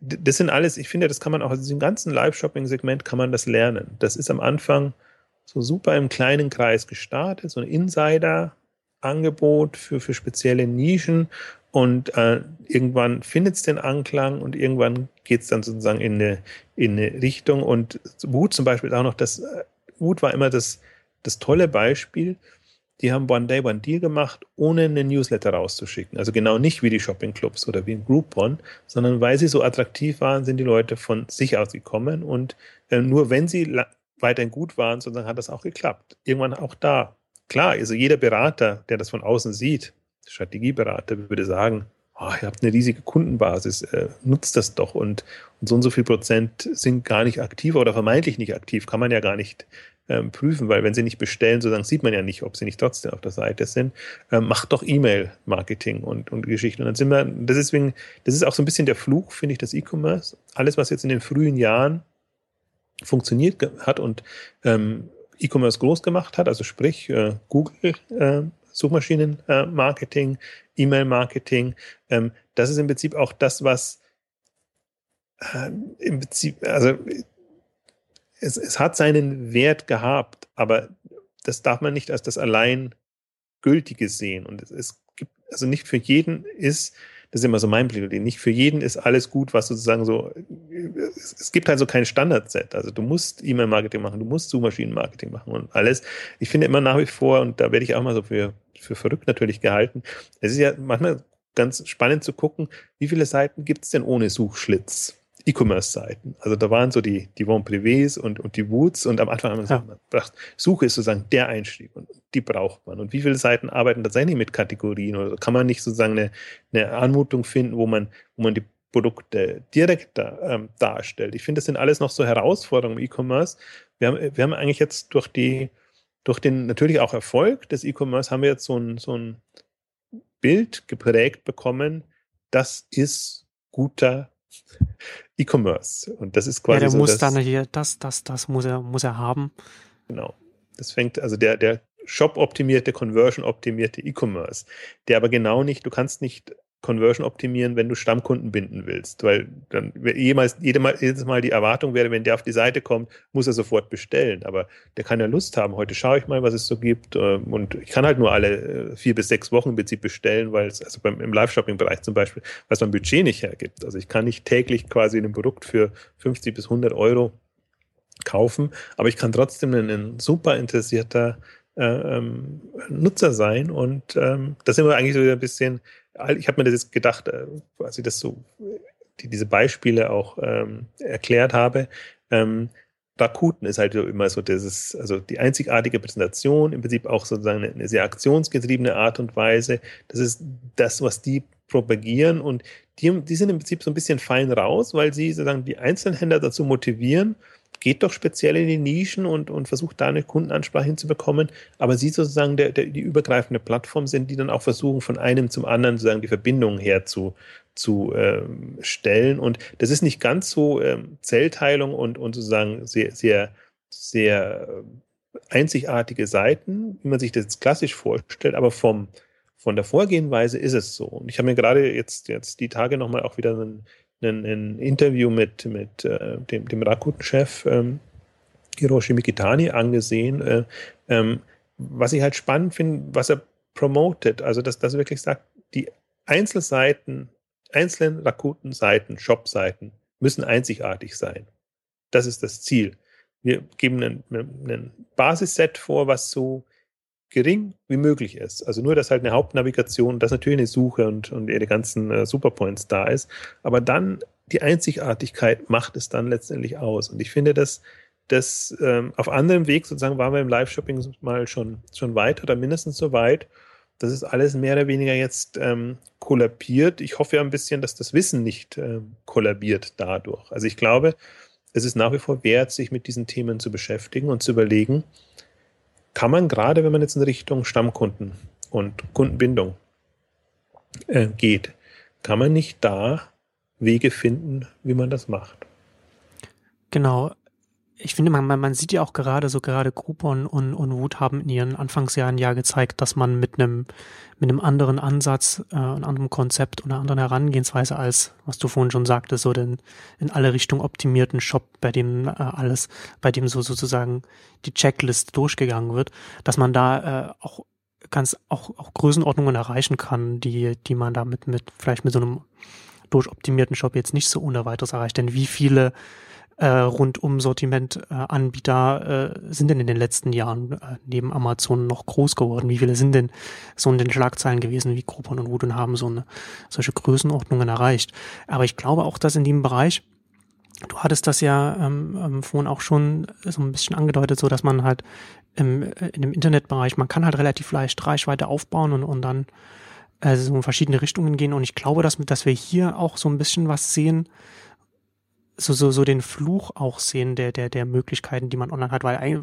das sind alles, ich finde, das kann man auch, aus diesem ganzen Live-Shopping-Segment kann man das lernen. Das ist am Anfang so super im kleinen Kreis gestartet, so ein Insider-Angebot für, für spezielle Nischen und äh, irgendwann findet es den Anklang und irgendwann geht es dann sozusagen in eine, in eine Richtung und Wut zum Beispiel auch noch, das äh, Wut war immer das, das tolle Beispiel, die haben One Day One Deal gemacht, ohne einen Newsletter rauszuschicken. Also genau nicht wie die Shopping-Clubs oder wie ein Groupon, sondern weil sie so attraktiv waren, sind die Leute von sich aus gekommen und äh, nur wenn sie weiterhin gut waren, sozusagen hat das auch geklappt. Irgendwann auch da. Klar, also jeder Berater, der das von außen sieht, Strategieberater, würde sagen, oh, ihr habt eine riesige Kundenbasis, äh, nutzt das doch und, und so und so viel Prozent sind gar nicht aktiv oder vermeintlich nicht aktiv, kann man ja gar nicht ähm, prüfen, weil wenn sie nicht bestellen, sozusagen sieht man ja nicht, ob sie nicht trotzdem auf der Seite sind. Ähm, macht doch E-Mail-Marketing und, und Geschichten. Und dann sind wir, das ist, deswegen, das ist auch so ein bisschen der Fluch, finde ich, des E-Commerce. Alles, was jetzt in den frühen Jahren funktioniert hat und ähm, E-Commerce groß gemacht hat, also sprich äh, Google, äh, Suchmaschinenmarketing, äh, E-Mail-Marketing, ähm, das ist im Prinzip auch das, was äh, im Prinzip, also es, es hat seinen Wert gehabt, aber das darf man nicht als das allein Gültige sehen. Und es, es gibt, also nicht für jeden ist, das ist immer so mein Blick, nicht für jeden ist alles gut, was sozusagen so, es, es gibt halt so kein Standardset. Also du musst E-Mail-Marketing machen, du musst Suchmaschinen-Marketing machen und alles. Ich finde immer nach wie vor, und da werde ich auch mal so für, für verrückt natürlich gehalten, es ist ja manchmal ganz spannend zu gucken, wie viele Seiten gibt es denn ohne Suchschlitz? E-Commerce-Seiten. Also da waren so die, die Von Privés und, und die Woods und am Anfang haben wir ja. gesagt, Suche ist sozusagen der Einstieg und die braucht man. Und wie viele Seiten arbeiten tatsächlich mit Kategorien oder kann man nicht sozusagen eine, eine Anmutung finden, wo man, wo man die Produkte direkt ähm, darstellt. Ich finde, das sind alles noch so Herausforderungen im E-Commerce. Wir haben, wir haben eigentlich jetzt durch die, durch den natürlich auch Erfolg des E-Commerce haben wir jetzt so ein, so ein Bild geprägt bekommen, das ist guter E-Commerce. Und das ist quasi. Ja, der so, muss dann hier, das, das, das muss er, muss er haben. Genau. Das fängt, also der, der Shop-optimierte, Conversion-optimierte E-Commerce, der aber genau nicht, du kannst nicht Conversion optimieren, wenn du Stammkunden binden willst, weil dann jemals, jedes Mal die Erwartung wäre, wenn der auf die Seite kommt, muss er sofort bestellen. Aber der kann ja Lust haben. Heute schaue ich mal, was es so gibt. Ähm, und ich kann halt nur alle äh, vier bis sechs Wochen im Prinzip bestellen, weil es, also beim, im Live-Shopping-Bereich zum Beispiel, was mein Budget nicht hergibt. Also ich kann nicht täglich quasi ein Produkt für 50 bis 100 Euro kaufen, aber ich kann trotzdem ein, ein super interessierter äh, ähm, Nutzer sein. Und ähm, das sind wir eigentlich so ein bisschen, ich habe mir das jetzt gedacht, äh, als ich das so, die, diese Beispiele auch ähm, erklärt habe, ähm, Rakuten ist halt immer so dieses, also die einzigartige Präsentation, im Prinzip auch sozusagen eine sehr aktionsgetriebene Art und Weise. Das ist das, was die propagieren und die, die sind im Prinzip so ein bisschen fein raus, weil sie sozusagen die Einzelhändler dazu motivieren, geht doch speziell in die Nischen und, und versucht da eine Kundenansprache hinzubekommen, aber sie sozusagen der, der, die übergreifende Plattform sind, die dann auch versuchen, von einem zum anderen sozusagen die Verbindungen herzustellen. zu ähm. Und das ist nicht ganz so ähm, Zellteilung und, und sozusagen sehr, sehr, sehr äh, einzigartige Seiten, wie man sich das jetzt klassisch vorstellt, aber vom, von der Vorgehenweise ist es so. Und ich habe mir gerade jetzt, jetzt die Tage nochmal auch wieder ein ein, ein Interview mit, mit äh, dem, dem Rakuten-Chef ähm, Hiroshi Mikitani angesehen, äh, ähm, was ich halt spannend finde, was er promotet, also dass das wirklich sagt, die Einzelseiten, einzelnen Rakuten-Seiten, Shop-Seiten müssen einzigartig sein. Das ist das Ziel. Wir geben einen Basisset vor, was so gering wie möglich ist. Also nur, dass halt eine Hauptnavigation, dass natürlich eine Suche und, und ihre ganzen äh, Superpoints da ist. Aber dann die Einzigartigkeit macht es dann letztendlich aus. Und ich finde, dass das ähm, auf anderem Weg sozusagen waren wir im Live-Shopping mal schon, schon weit oder mindestens so weit. Das ist alles mehr oder weniger jetzt ähm, kollabiert. Ich hoffe ja ein bisschen, dass das Wissen nicht ähm, kollabiert dadurch. Also ich glaube, es ist nach wie vor wert, sich mit diesen Themen zu beschäftigen und zu überlegen, kann man gerade, wenn man jetzt in Richtung Stammkunden und Kundenbindung äh, geht, kann man nicht da Wege finden, wie man das macht. Genau. Ich finde, man, man sieht ja auch gerade so gerade Groupon und, und Wut haben in ihren Anfangsjahren ja gezeigt, dass man mit einem mit einem anderen Ansatz, äh, einem anderen Konzept und einer anderen Herangehensweise als, was du vorhin schon sagtest, so den in alle Richtungen optimierten Shop, bei dem äh, alles, bei dem so sozusagen die Checklist durchgegangen wird, dass man da äh, auch ganz auch, auch Größenordnungen erreichen kann, die, die man damit mit, vielleicht mit so einem durchoptimierten Shop jetzt nicht so ohne weiteres erreicht. Denn wie viele äh, rundum Sortiment-Anbieter äh, sind denn in den letzten Jahren äh, neben Amazon noch groß geworden? Wie viele sind denn so in den Schlagzeilen gewesen wie Groupon und und haben so eine solche Größenordnungen erreicht? Aber ich glaube auch, dass in dem Bereich Du hattest das ja ähm, ähm, vorhin auch schon so ein bisschen angedeutet, so dass man halt im, in dem Internetbereich, man kann halt relativ leicht Reichweite aufbauen und, und dann also so in verschiedene Richtungen gehen. Und ich glaube, dass, dass wir hier auch so ein bisschen was sehen, so, so, so den Fluch auch sehen der, der, der Möglichkeiten, die man online hat, weil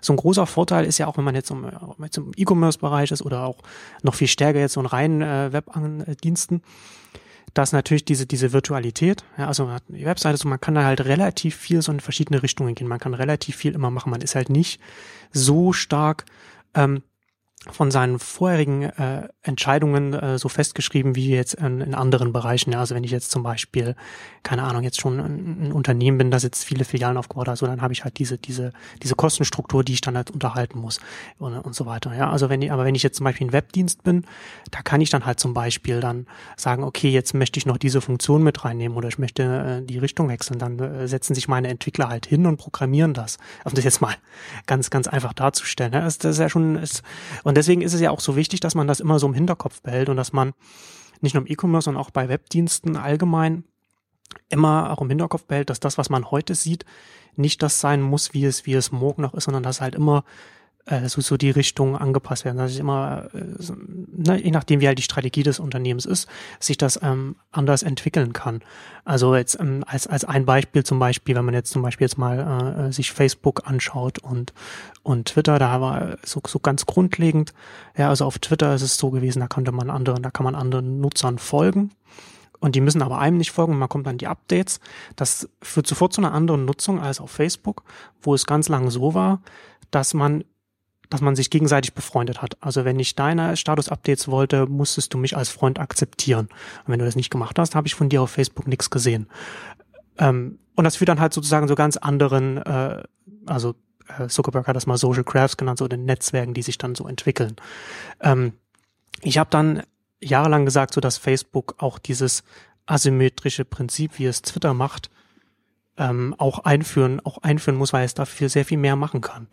so ein großer Vorteil ist ja auch, wenn man jetzt im, jetzt im E-Commerce-Bereich ist oder auch noch viel stärker jetzt so in reinen äh, Webdiensten, dass natürlich diese, diese Virtualität, ja, also man hat eine Webseite, so man kann da halt relativ viel so in verschiedene Richtungen gehen, man kann relativ viel immer machen, man ist halt nicht so stark ähm, von seinen vorherigen äh, Entscheidungen äh, so festgeschrieben wie jetzt in, in anderen Bereichen. Ja, also wenn ich jetzt zum Beispiel, keine Ahnung, jetzt schon ein, ein Unternehmen bin, das jetzt viele Filialen aufgebaut hat, so dann habe ich halt diese, diese, diese Kostenstruktur, die ich dann halt unterhalten muss und, und so weiter. Ja, also wenn ich, aber wenn ich jetzt zum Beispiel ein Webdienst bin, da kann ich dann halt zum Beispiel dann sagen, okay, jetzt möchte ich noch diese Funktion mit reinnehmen oder ich möchte äh, die Richtung wechseln. Dann äh, setzen sich meine Entwickler halt hin und programmieren das. Um das jetzt mal ganz, ganz einfach darzustellen. Ja, das, das ist ja schon, ist, und deswegen ist es ja auch so wichtig, dass man das immer so im Hinterkopf behält und dass man nicht nur im E-Commerce, sondern auch bei Webdiensten allgemein immer auch im Hinterkopf behält, dass das, was man heute sieht, nicht das sein muss, wie es, wie es morgen noch ist, sondern dass halt immer äh, so, so die Richtung angepasst werden, dass ich immer, äh, ne, je nachdem wie halt die Strategie des Unternehmens ist, sich das ähm, anders entwickeln kann. Also jetzt ähm, als, als ein Beispiel zum Beispiel, wenn man jetzt zum Beispiel jetzt mal äh, sich Facebook anschaut und, und Twitter, da war so, so ganz grundlegend, ja, also auf Twitter ist es so gewesen, da konnte man anderen, da kann man anderen Nutzern folgen und die müssen aber einem nicht folgen. Man kommt dann die Updates. Das führt sofort zu einer anderen Nutzung als auf Facebook, wo es ganz lange so war, dass man dass man sich gegenseitig befreundet hat. Also wenn ich deine Status-Updates wollte, musstest du mich als Freund akzeptieren. Und wenn du das nicht gemacht hast, habe ich von dir auf Facebook nichts gesehen. Ähm, und das führt dann halt sozusagen so ganz anderen, äh, also äh, Zuckerberg hat das mal Social Crafts genannt, so den Netzwerken, die sich dann so entwickeln. Ähm, ich habe dann jahrelang gesagt, so dass Facebook auch dieses asymmetrische Prinzip, wie es Twitter macht, ähm, auch einführen, auch einführen muss, weil es dafür sehr viel mehr machen kann.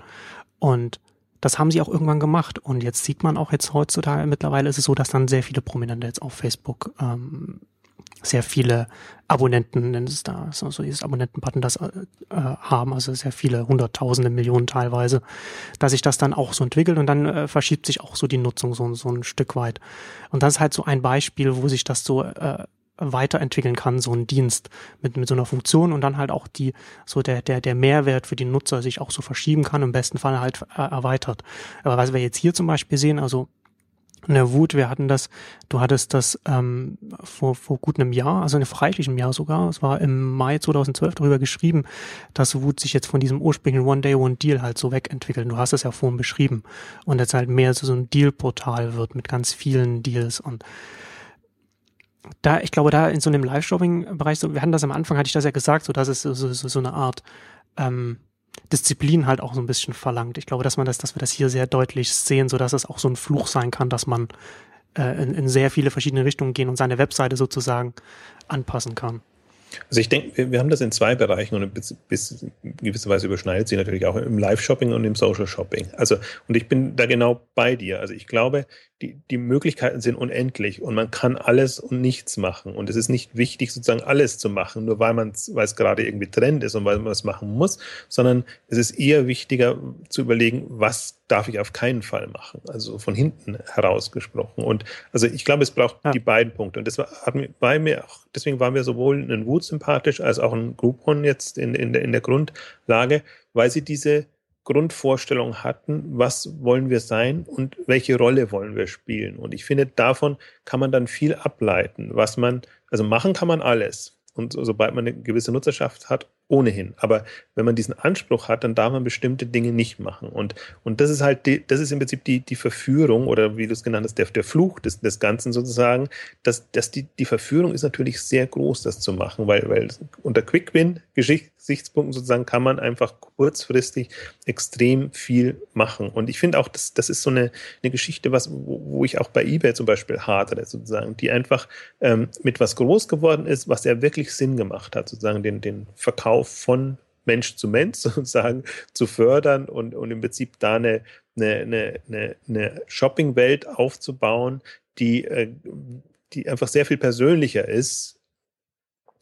Und das haben sie auch irgendwann gemacht. Und jetzt sieht man auch jetzt heutzutage, mittlerweile ist es so, dass dann sehr viele Prominente jetzt auf Facebook ähm, sehr viele Abonnenten, nennt es da, so, so dieses Abonnentenbutton das äh, haben, also sehr viele Hunderttausende, Millionen teilweise, dass sich das dann auch so entwickelt und dann äh, verschiebt sich auch so die Nutzung so, so ein Stück weit. Und das ist halt so ein Beispiel, wo sich das so äh, weiterentwickeln kann, so ein Dienst mit, mit so einer Funktion und dann halt auch die, so der, der, der Mehrwert für die Nutzer sich auch so verschieben kann, im besten Fall halt äh, erweitert. Aber was wir jetzt hier zum Beispiel sehen, also eine Wut, wir hatten das, du hattest das ähm, vor, vor gut einem Jahr, also in einem Jahr sogar, es war im Mai 2012 darüber geschrieben, dass Wut sich jetzt von diesem ursprünglichen One-Day, One-Deal halt so wegentwickelt. Du hast es ja vorhin beschrieben. Und jetzt halt mehr so, so ein Deal-Portal wird mit ganz vielen Deals und da, ich glaube, da in so einem Live-Shopping-Bereich, so, wir hatten das am Anfang, hatte ich das ja gesagt, so dass es so, so, so eine Art ähm, Disziplin halt auch so ein bisschen verlangt. Ich glaube, dass man das, dass wir das hier sehr deutlich sehen, so dass es auch so ein Fluch sein kann, dass man äh, in, in sehr viele verschiedene Richtungen gehen und seine Webseite sozusagen anpassen kann. Also ich denke, wir, wir, haben das in zwei Bereichen und bis, bis in gewisser Weise überschneidet sich natürlich auch im Live-Shopping und im Social-Shopping. Also, und ich bin da genau bei dir. Also ich glaube, die, die Möglichkeiten sind unendlich und man kann alles und nichts machen. Und es ist nicht wichtig, sozusagen alles zu machen, nur weil man weil es gerade irgendwie Trend ist und weil man es machen muss, sondern es ist eher wichtiger zu überlegen, was darf ich auf keinen Fall machen. Also von hinten herausgesprochen. Und also ich glaube, es braucht ja. die beiden Punkte. Und das war, hat mir, bei mir auch, deswegen waren wir sowohl ein Wut sympathisch als auch ein Groupon jetzt in, in, der, in der Grundlage, weil sie diese Grundvorstellung hatten, was wollen wir sein und welche Rolle wollen wir spielen. Und ich finde, davon kann man dann viel ableiten, was man, also machen kann man alles. Und sobald man eine gewisse Nutzerschaft hat, ohnehin. Aber wenn man diesen Anspruch hat, dann darf man bestimmte Dinge nicht machen. Und, und das ist halt, die, das ist im Prinzip die, die Verführung oder wie du es genannt hast, der, der Fluch des, des Ganzen sozusagen, dass, dass die, die Verführung ist natürlich sehr groß, das zu machen, weil, weil unter Quick-Win-Gesichtspunkten sozusagen kann man einfach kurzfristig extrem viel machen. Und ich finde auch, das, das ist so eine, eine Geschichte, was, wo, wo ich auch bei eBay zum Beispiel hadere, sozusagen, die einfach ähm, mit was groß geworden ist, was ja wirklich Sinn gemacht hat, sozusagen den, den Verkauf Verkauf von Mensch zu Mensch sozusagen zu fördern und, und im Prinzip da eine, eine, eine, eine Shopping-Welt aufzubauen, die, äh, die einfach sehr viel persönlicher ist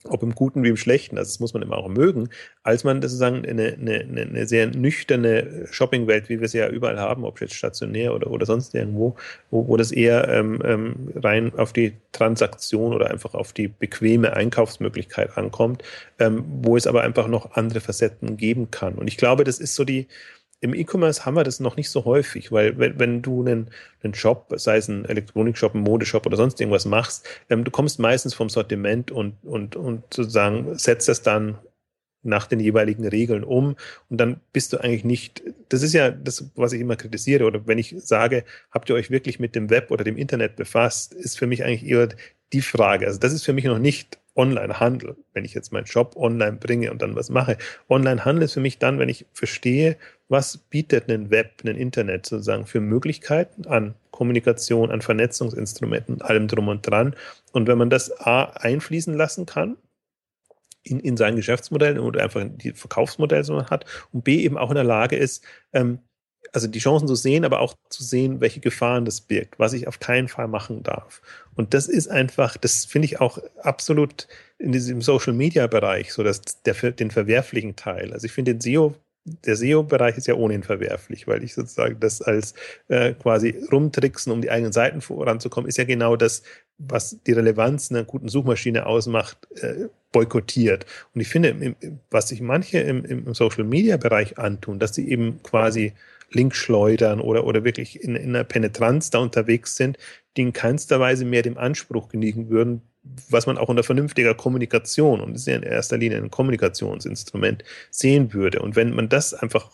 ob im Guten wie im Schlechten, also das muss man immer auch mögen, als man sozusagen eine, eine, eine sehr nüchterne Shoppingwelt, wie wir sie ja überall haben, ob jetzt stationär oder, oder sonst irgendwo, wo, wo das eher ähm, ähm, rein auf die Transaktion oder einfach auf die bequeme Einkaufsmöglichkeit ankommt, ähm, wo es aber einfach noch andere Facetten geben kann. Und ich glaube, das ist so die, im E-Commerce haben wir das noch nicht so häufig, weil wenn, wenn du einen, einen Shop, sei es ein Elektronikshop, ein Modeshop oder sonst irgendwas machst, ähm, du kommst meistens vom Sortiment und, und, und sozusagen setzt das dann nach den jeweiligen Regeln um und dann bist du eigentlich nicht, das ist ja das, was ich immer kritisiere oder wenn ich sage, habt ihr euch wirklich mit dem Web oder dem Internet befasst, ist für mich eigentlich eher die Frage. Also das ist für mich noch nicht Online-Handel, wenn ich jetzt meinen Shop online bringe und dann was mache. Online-Handel ist für mich dann, wenn ich verstehe, was bietet ein Web, ein Internet sozusagen für Möglichkeiten an Kommunikation, an Vernetzungsinstrumenten, allem drum und dran. Und wenn man das A einfließen lassen kann, in, in sein Geschäftsmodell oder einfach die Verkaufsmodell, das man hat, und B eben auch in der Lage ist, ähm, also die Chancen zu sehen, aber auch zu sehen, welche Gefahren das birgt, was ich auf keinen Fall machen darf. Und das ist einfach, das finde ich auch absolut in diesem Social Media Bereich, so dass der, den verwerflichen Teil. Also ich finde den SEO der SEO-Bereich ist ja ohnehin verwerflich, weil ich sozusagen das als äh, quasi rumtricksen, um die eigenen Seiten voranzukommen, ist ja genau das, was die Relevanz einer guten Suchmaschine ausmacht, äh, boykottiert. Und ich finde, was sich manche im, im Social-Media-Bereich antun, dass sie eben quasi Links schleudern oder, oder wirklich in, in einer Penetranz da unterwegs sind, die in keinster Weise mehr dem Anspruch genügen würden, was man auch unter vernünftiger Kommunikation, und das ist ja in erster Linie ein Kommunikationsinstrument, sehen würde. Und wenn man das einfach,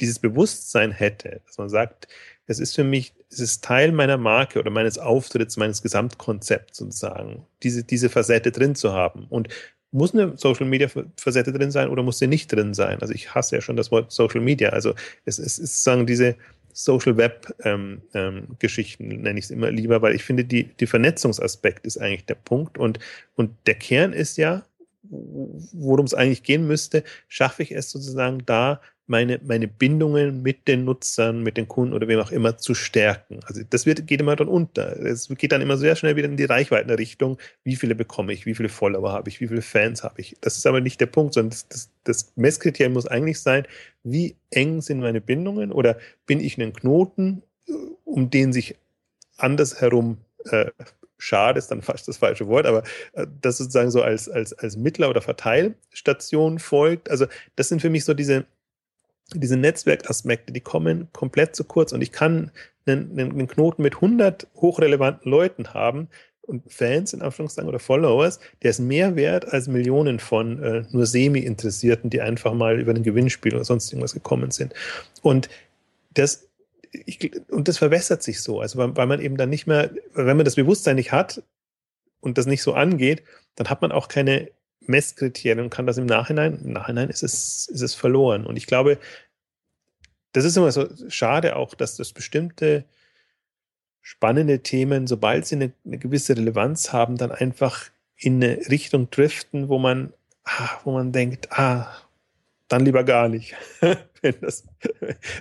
dieses Bewusstsein hätte, dass man sagt, es ist für mich, es ist Teil meiner Marke oder meines Auftritts, meines Gesamtkonzepts sozusagen, diese, diese Facette drin zu haben. Und muss eine Social Media Facette drin sein oder muss sie nicht drin sein? Also ich hasse ja schon das Wort Social Media. Also es, es ist sozusagen diese, Social Web ähm, ähm, Geschichten nenne ich es immer lieber, weil ich finde, die, die Vernetzungsaspekt ist eigentlich der Punkt und, und der Kern ist ja, worum es eigentlich gehen müsste, schaffe ich es sozusagen da meine, meine Bindungen mit den Nutzern, mit den Kunden oder wem auch immer zu stärken. Also das wird, geht immer dann unter. Es geht dann immer sehr schnell wieder in die Reichweitenrichtung. Wie viele bekomme ich? Wie viele Follower habe ich? Wie viele Fans habe ich? Das ist aber nicht der Punkt, sondern das, das, das Messkriterium muss eigentlich sein, wie eng sind meine Bindungen oder bin ich ein Knoten, um den sich andersherum äh, schade ist dann fast das falsche Wort, aber äh, das sozusagen so als, als, als Mittler- oder Verteilstation folgt. Also das sind für mich so diese, diese Netzwerkaspekte, die kommen komplett zu kurz und ich kann einen, einen Knoten mit 100 hochrelevanten Leuten haben und Fans in Anführungszeichen oder Followers, der ist mehr wert als Millionen von äh, nur Semi-Interessierten, die einfach mal über ein Gewinnspiel oder sonst irgendwas gekommen sind. Und das ich, und das verwässert sich so. Also weil, weil man eben dann nicht mehr, wenn man das Bewusstsein nicht hat und das nicht so angeht, dann hat man auch keine Messkriterien und kann das im Nachhinein, im Nachhinein ist es, ist es verloren. Und ich glaube, das ist immer so schade auch, dass das bestimmte spannende Themen, sobald sie eine, eine gewisse Relevanz haben, dann einfach in eine Richtung driften, wo man, ah, wo man denkt, ah, dann lieber gar nicht, wenn das,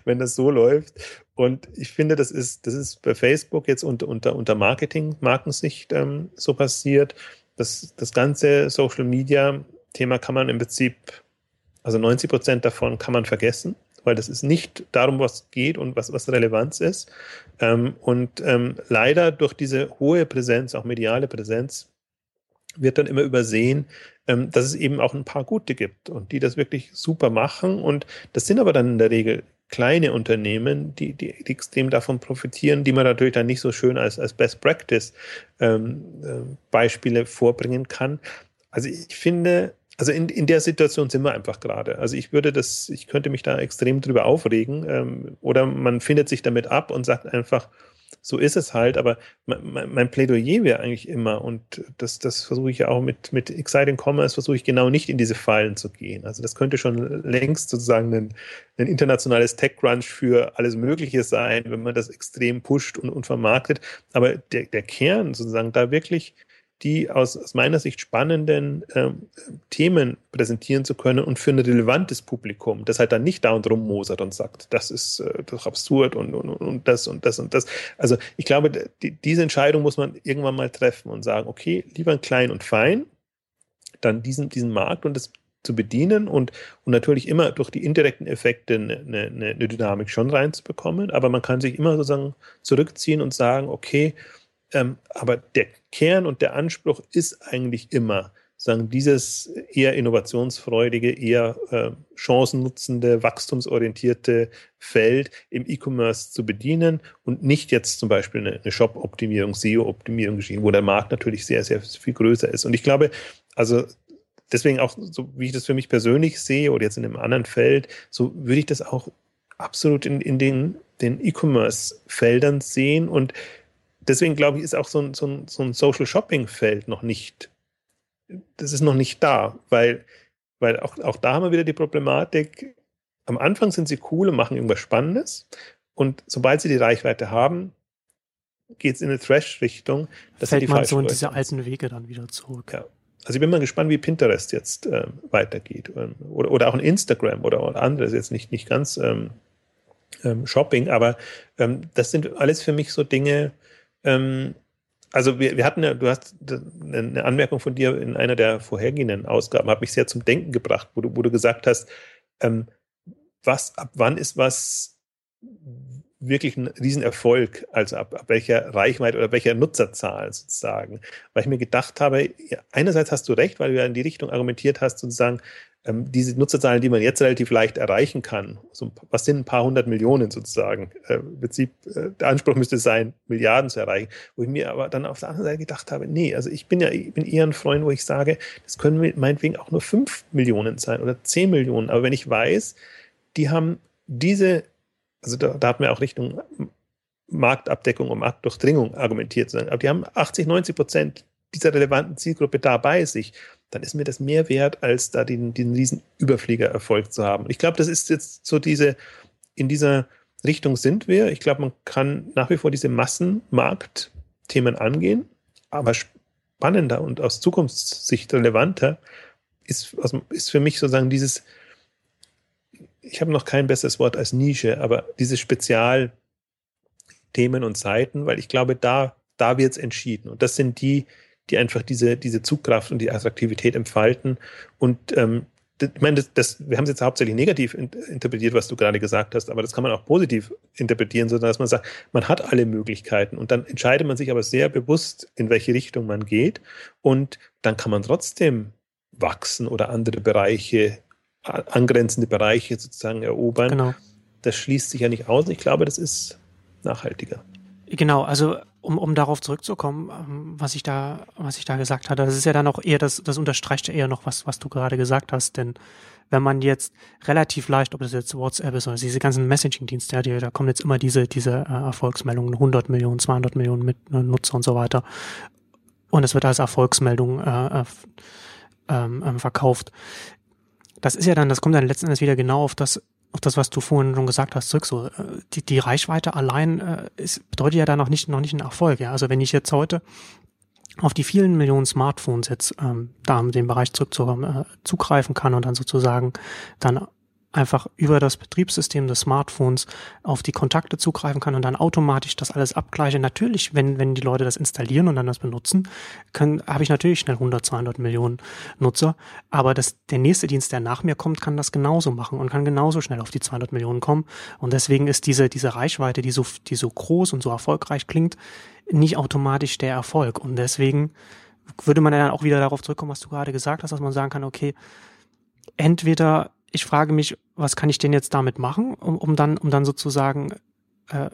wenn das so läuft. Und ich finde, das ist, das ist bei Facebook jetzt unter, unter, unter Marketing, Markensicht ähm, so passiert. Das, das ganze Social Media Thema kann man im Prinzip, also 90 Prozent davon kann man vergessen, weil das ist nicht darum, was geht und was, was Relevanz ist. Ähm, und ähm, leider durch diese hohe Präsenz, auch mediale Präsenz, wird dann immer übersehen, ähm, dass es eben auch ein paar gute gibt und die das wirklich super machen. Und das sind aber dann in der Regel kleine Unternehmen, die, die, extrem davon profitieren, die man natürlich dann nicht so schön als, als Best Practice ähm, äh, Beispiele vorbringen kann. Also ich finde, also in, in der Situation sind wir einfach gerade. Also ich würde das, ich könnte mich da extrem drüber aufregen ähm, oder man findet sich damit ab und sagt einfach, so ist es halt, aber mein, Plädoyer wäre eigentlich immer, und das, das versuche ich ja auch mit, mit Exciting Commerce, versuche ich genau nicht in diese Fallen zu gehen. Also das könnte schon längst sozusagen ein, ein internationales Tech-Crunch für alles Mögliche sein, wenn man das extrem pusht und, und vermarktet. Aber der, der Kern sozusagen da wirklich die aus, aus meiner Sicht spannenden ähm, Themen präsentieren zu können und für ein relevantes Publikum, das halt dann nicht da und rummosert und sagt, das ist äh, doch absurd und, und, und das und das und das. Also ich glaube, die, diese Entscheidung muss man irgendwann mal treffen und sagen, okay, lieber klein und fein, dann diesen, diesen Markt und das zu bedienen und, und natürlich immer durch die indirekten Effekte eine, eine, eine Dynamik schon reinzubekommen, aber man kann sich immer sozusagen zurückziehen und sagen, okay, ähm, aber der Kern und der Anspruch ist eigentlich immer, sagen, dieses eher innovationsfreudige, eher äh, chancennutzende, wachstumsorientierte Feld im E-Commerce zu bedienen und nicht jetzt zum Beispiel eine, eine Shop-Optimierung, SEO-Optimierung geschehen, wo der Markt natürlich sehr, sehr viel größer ist. Und ich glaube, also deswegen auch, so wie ich das für mich persönlich sehe oder jetzt in einem anderen Feld, so würde ich das auch absolut in, in den, den E-Commerce-Feldern sehen und deswegen glaube ich, ist auch so ein, so ein, so ein Social Shopping-Feld noch nicht, das ist noch nicht da, weil, weil auch, auch da haben wir wieder die Problematik, am Anfang sind sie cool und machen irgendwas Spannendes und sobald sie die Reichweite haben, geht es in eine Trash-Richtung. Fällt man so in diese alten Wege dann wieder zurück. Ja. Also ich bin mal gespannt, wie Pinterest jetzt äh, weitergeht. Ähm, oder, oder auch ein Instagram oder, oder anderes, jetzt nicht, nicht ganz ähm, ähm, Shopping, aber ähm, das sind alles für mich so Dinge, ähm, also wir, wir hatten ja, du hast eine Anmerkung von dir in einer der vorhergehenden Ausgaben, hat mich sehr zum Denken gebracht, wo du, wo du gesagt hast, ähm, was, ab wann ist was wirklich ein Riesenerfolg, also ab, ab welcher Reichweite oder welcher Nutzerzahl sozusagen. Weil ich mir gedacht habe, ja, einerseits hast du recht, weil du ja in die Richtung argumentiert hast, sozusagen, ähm, diese Nutzerzahlen, die man jetzt relativ leicht erreichen kann, so, was sind ein paar hundert Millionen sozusagen? Äh, Im Prinzip, äh, der Anspruch müsste sein, Milliarden zu erreichen. Wo ich mir aber dann auf der anderen Seite gedacht habe, nee, also ich bin ja, ich bin eher ein Freund, wo ich sage, das können meinetwegen auch nur fünf Millionen sein oder zehn Millionen. Aber wenn ich weiß, die haben diese, also da, da hat man auch Richtung Marktabdeckung und Marktdurchdringung argumentiert, aber die haben 80, 90 Prozent dieser relevanten Zielgruppe da bei sich dann ist mir das mehr wert, als da den, diesen riesen Überfliegererfolg zu haben. Ich glaube, das ist jetzt so diese, in dieser Richtung sind wir. Ich glaube, man kann nach wie vor diese Massenmarktthemen angehen, aber spannender und aus Zukunftssicht relevanter ist, ist für mich sozusagen dieses ich habe noch kein besseres Wort als Nische, aber diese Spezialthemen und Seiten, weil ich glaube, da, da wird es entschieden. Und das sind die, die einfach diese, diese Zugkraft und die Attraktivität entfalten. Und ähm, ich meine, das, das, wir haben es jetzt hauptsächlich negativ interpretiert, was du gerade gesagt hast, aber das kann man auch positiv interpretieren, sondern dass man sagt, man hat alle Möglichkeiten und dann entscheidet man sich aber sehr bewusst, in welche Richtung man geht und dann kann man trotzdem wachsen oder andere Bereiche, angrenzende Bereiche sozusagen erobern. Genau. Das schließt sich ja nicht aus. Ich glaube, das ist nachhaltiger. Genau, also um, um darauf zurückzukommen, ähm, was ich da, was ich da gesagt hatte, das ist ja dann auch eher, das, das unterstreicht ja eher noch was, was du gerade gesagt hast, denn wenn man jetzt relativ leicht, ob das jetzt WhatsApp ist oder diese ganzen Messaging-Dienste, ja, die, da kommen jetzt immer diese, diese äh, Erfolgsmeldungen, 100 Millionen, 200 Millionen mit äh, Nutzer und so weiter. Und es wird als Erfolgsmeldung äh, äh, ähm, ähm, verkauft. Das ist ja dann, das kommt dann letzten Endes wieder genau auf das auf das, was du vorhin schon gesagt hast, zurück. So, äh, die, die Reichweite allein äh, ist, bedeutet ja da noch nicht, noch nicht einen Erfolg. Ja? Also wenn ich jetzt heute auf die vielen Millionen Smartphones jetzt ähm, da in dem Bereich zurückzukommen, äh, zugreifen kann und dann sozusagen dann einfach über das Betriebssystem des Smartphones auf die Kontakte zugreifen kann und dann automatisch das alles abgleiche. Natürlich, wenn, wenn die Leute das installieren und dann das benutzen, können, habe ich natürlich schnell 100, 200 Millionen Nutzer. Aber das, der nächste Dienst, der nach mir kommt, kann das genauso machen und kann genauso schnell auf die 200 Millionen kommen. Und deswegen ist diese, diese Reichweite, die so, die so groß und so erfolgreich klingt, nicht automatisch der Erfolg. Und deswegen würde man ja dann auch wieder darauf zurückkommen, was du gerade gesagt hast, dass man sagen kann, okay, entweder ich frage mich, was kann ich denn jetzt damit machen, um, um dann, um dann sozusagen äh,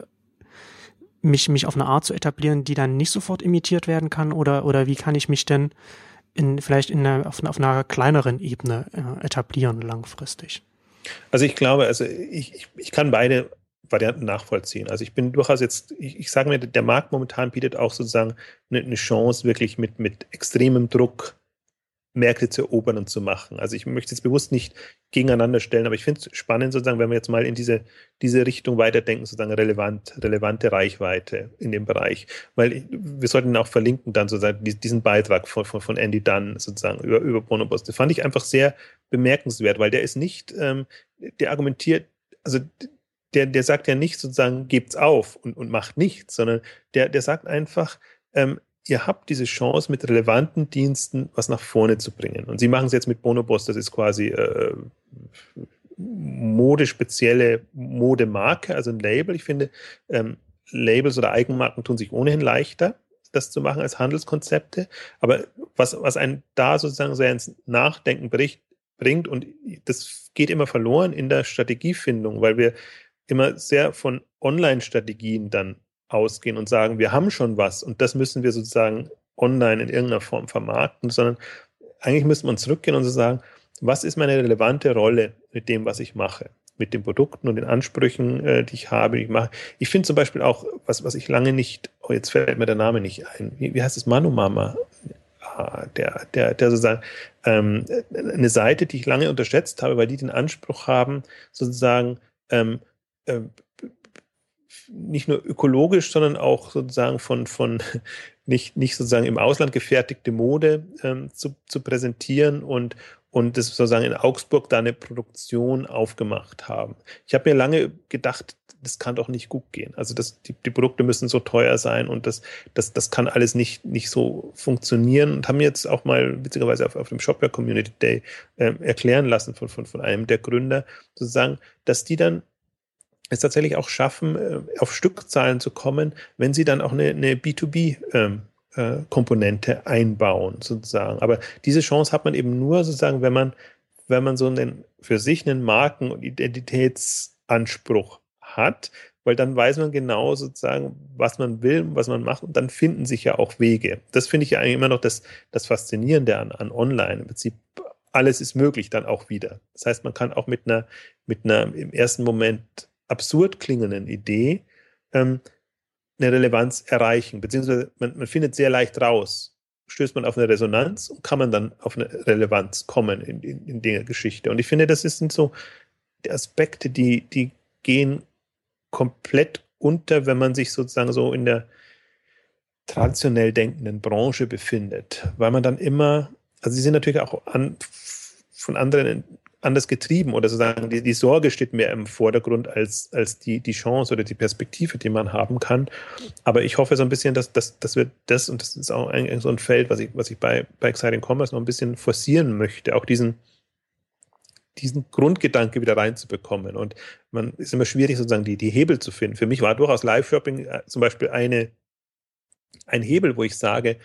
mich, mich auf eine Art zu etablieren, die dann nicht sofort imitiert werden kann, oder, oder wie kann ich mich denn in, vielleicht in einer, auf, auf einer kleineren Ebene äh, etablieren langfristig? Also ich glaube, also ich, ich, ich kann beide Varianten nachvollziehen. Also ich bin durchaus jetzt, ich, ich sage mir, der Markt momentan bietet auch sozusagen eine, eine Chance, wirklich mit, mit extremem Druck Märkte zu erobern und zu machen. Also ich möchte es bewusst nicht gegeneinander stellen, aber ich finde es spannend, sozusagen, wenn wir jetzt mal in diese, diese Richtung weiterdenken, sozusagen relevant, relevante Reichweite in dem Bereich. Weil wir sollten auch verlinken dann sozusagen diesen Beitrag von, von, von Andy Dunn sozusagen über, über Bonobos. Das fand ich einfach sehr bemerkenswert, weil der ist nicht, ähm, der argumentiert, also der, der sagt ja nicht sozusagen, gebt's auf und, und macht nichts, sondern der, der sagt einfach, ähm, ihr habt diese Chance, mit relevanten Diensten was nach vorne zu bringen. Und sie machen es jetzt mit Bonobos, das ist quasi äh, modespezielle Modemarke, also ein Label. Ich finde, ähm, Labels oder Eigenmarken tun sich ohnehin leichter, das zu machen als Handelskonzepte. Aber was, was einen da sozusagen sehr ins Nachdenken bricht, bringt, und das geht immer verloren in der Strategiefindung, weil wir immer sehr von Online-Strategien dann ausgehen und sagen, wir haben schon was und das müssen wir sozusagen online in irgendeiner Form vermarkten, sondern eigentlich müsste man zurückgehen und so sagen, was ist meine relevante Rolle mit dem, was ich mache? Mit den Produkten und den Ansprüchen, äh, die ich habe. Ich mache. Ich finde zum Beispiel auch, was, was ich lange nicht, oh, jetzt fällt mir der Name nicht ein. Wie, wie heißt es? Manumama? Ah, der, der, der sozusagen ähm, eine Seite, die ich lange unterschätzt habe, weil die den Anspruch haben, sozusagen ähm, äh, nicht nur ökologisch, sondern auch sozusagen von, von nicht, nicht sozusagen im Ausland gefertigte Mode ähm, zu, zu präsentieren und, und das sozusagen in Augsburg da eine Produktion aufgemacht haben. Ich habe mir lange gedacht, das kann doch nicht gut gehen. Also das, die, die Produkte müssen so teuer sein und das, das, das kann alles nicht, nicht so funktionieren und haben jetzt auch mal witzigerweise auf, auf dem Shopware Community Day äh, erklären lassen von, von, von einem der Gründer, sozusagen, dass die dann es tatsächlich auch schaffen, äh, auf Stückzahlen zu kommen, wenn sie dann auch eine, eine B2B-Komponente ähm, äh, einbauen, sozusagen. Aber diese Chance hat man eben nur sozusagen, wenn man, wenn man so einen für sich einen Marken- und Identitätsanspruch hat, weil dann weiß man genau sozusagen, was man will, was man macht und dann finden sich ja auch Wege. Das finde ich ja eigentlich immer noch das, das Faszinierende an, an Online. Im Prinzip alles ist möglich dann auch wieder. Das heißt, man kann auch mit einer, mit einer im ersten Moment absurd klingenden Idee ähm, eine Relevanz erreichen, beziehungsweise man, man findet sehr leicht raus, stößt man auf eine Resonanz und kann man dann auf eine Relevanz kommen in, in, in der Geschichte. Und ich finde, das sind so die Aspekte, die, die gehen komplett unter, wenn man sich sozusagen so in der traditionell denkenden Branche befindet, weil man dann immer, also sie sind natürlich auch an, von anderen anders getrieben oder sozusagen die, die Sorge steht mehr im Vordergrund als, als die, die Chance oder die Perspektive, die man haben kann. Aber ich hoffe so ein bisschen, dass, dass, dass wir das, und das ist auch ein, so ein Feld, was ich, was ich bei, bei Exciting Commerce noch ein bisschen forcieren möchte, auch diesen, diesen Grundgedanke wieder reinzubekommen. Und man ist immer schwierig, sozusagen die, die Hebel zu finden. Für mich war durchaus Live-Shopping äh, zum Beispiel eine, ein Hebel, wo ich sage,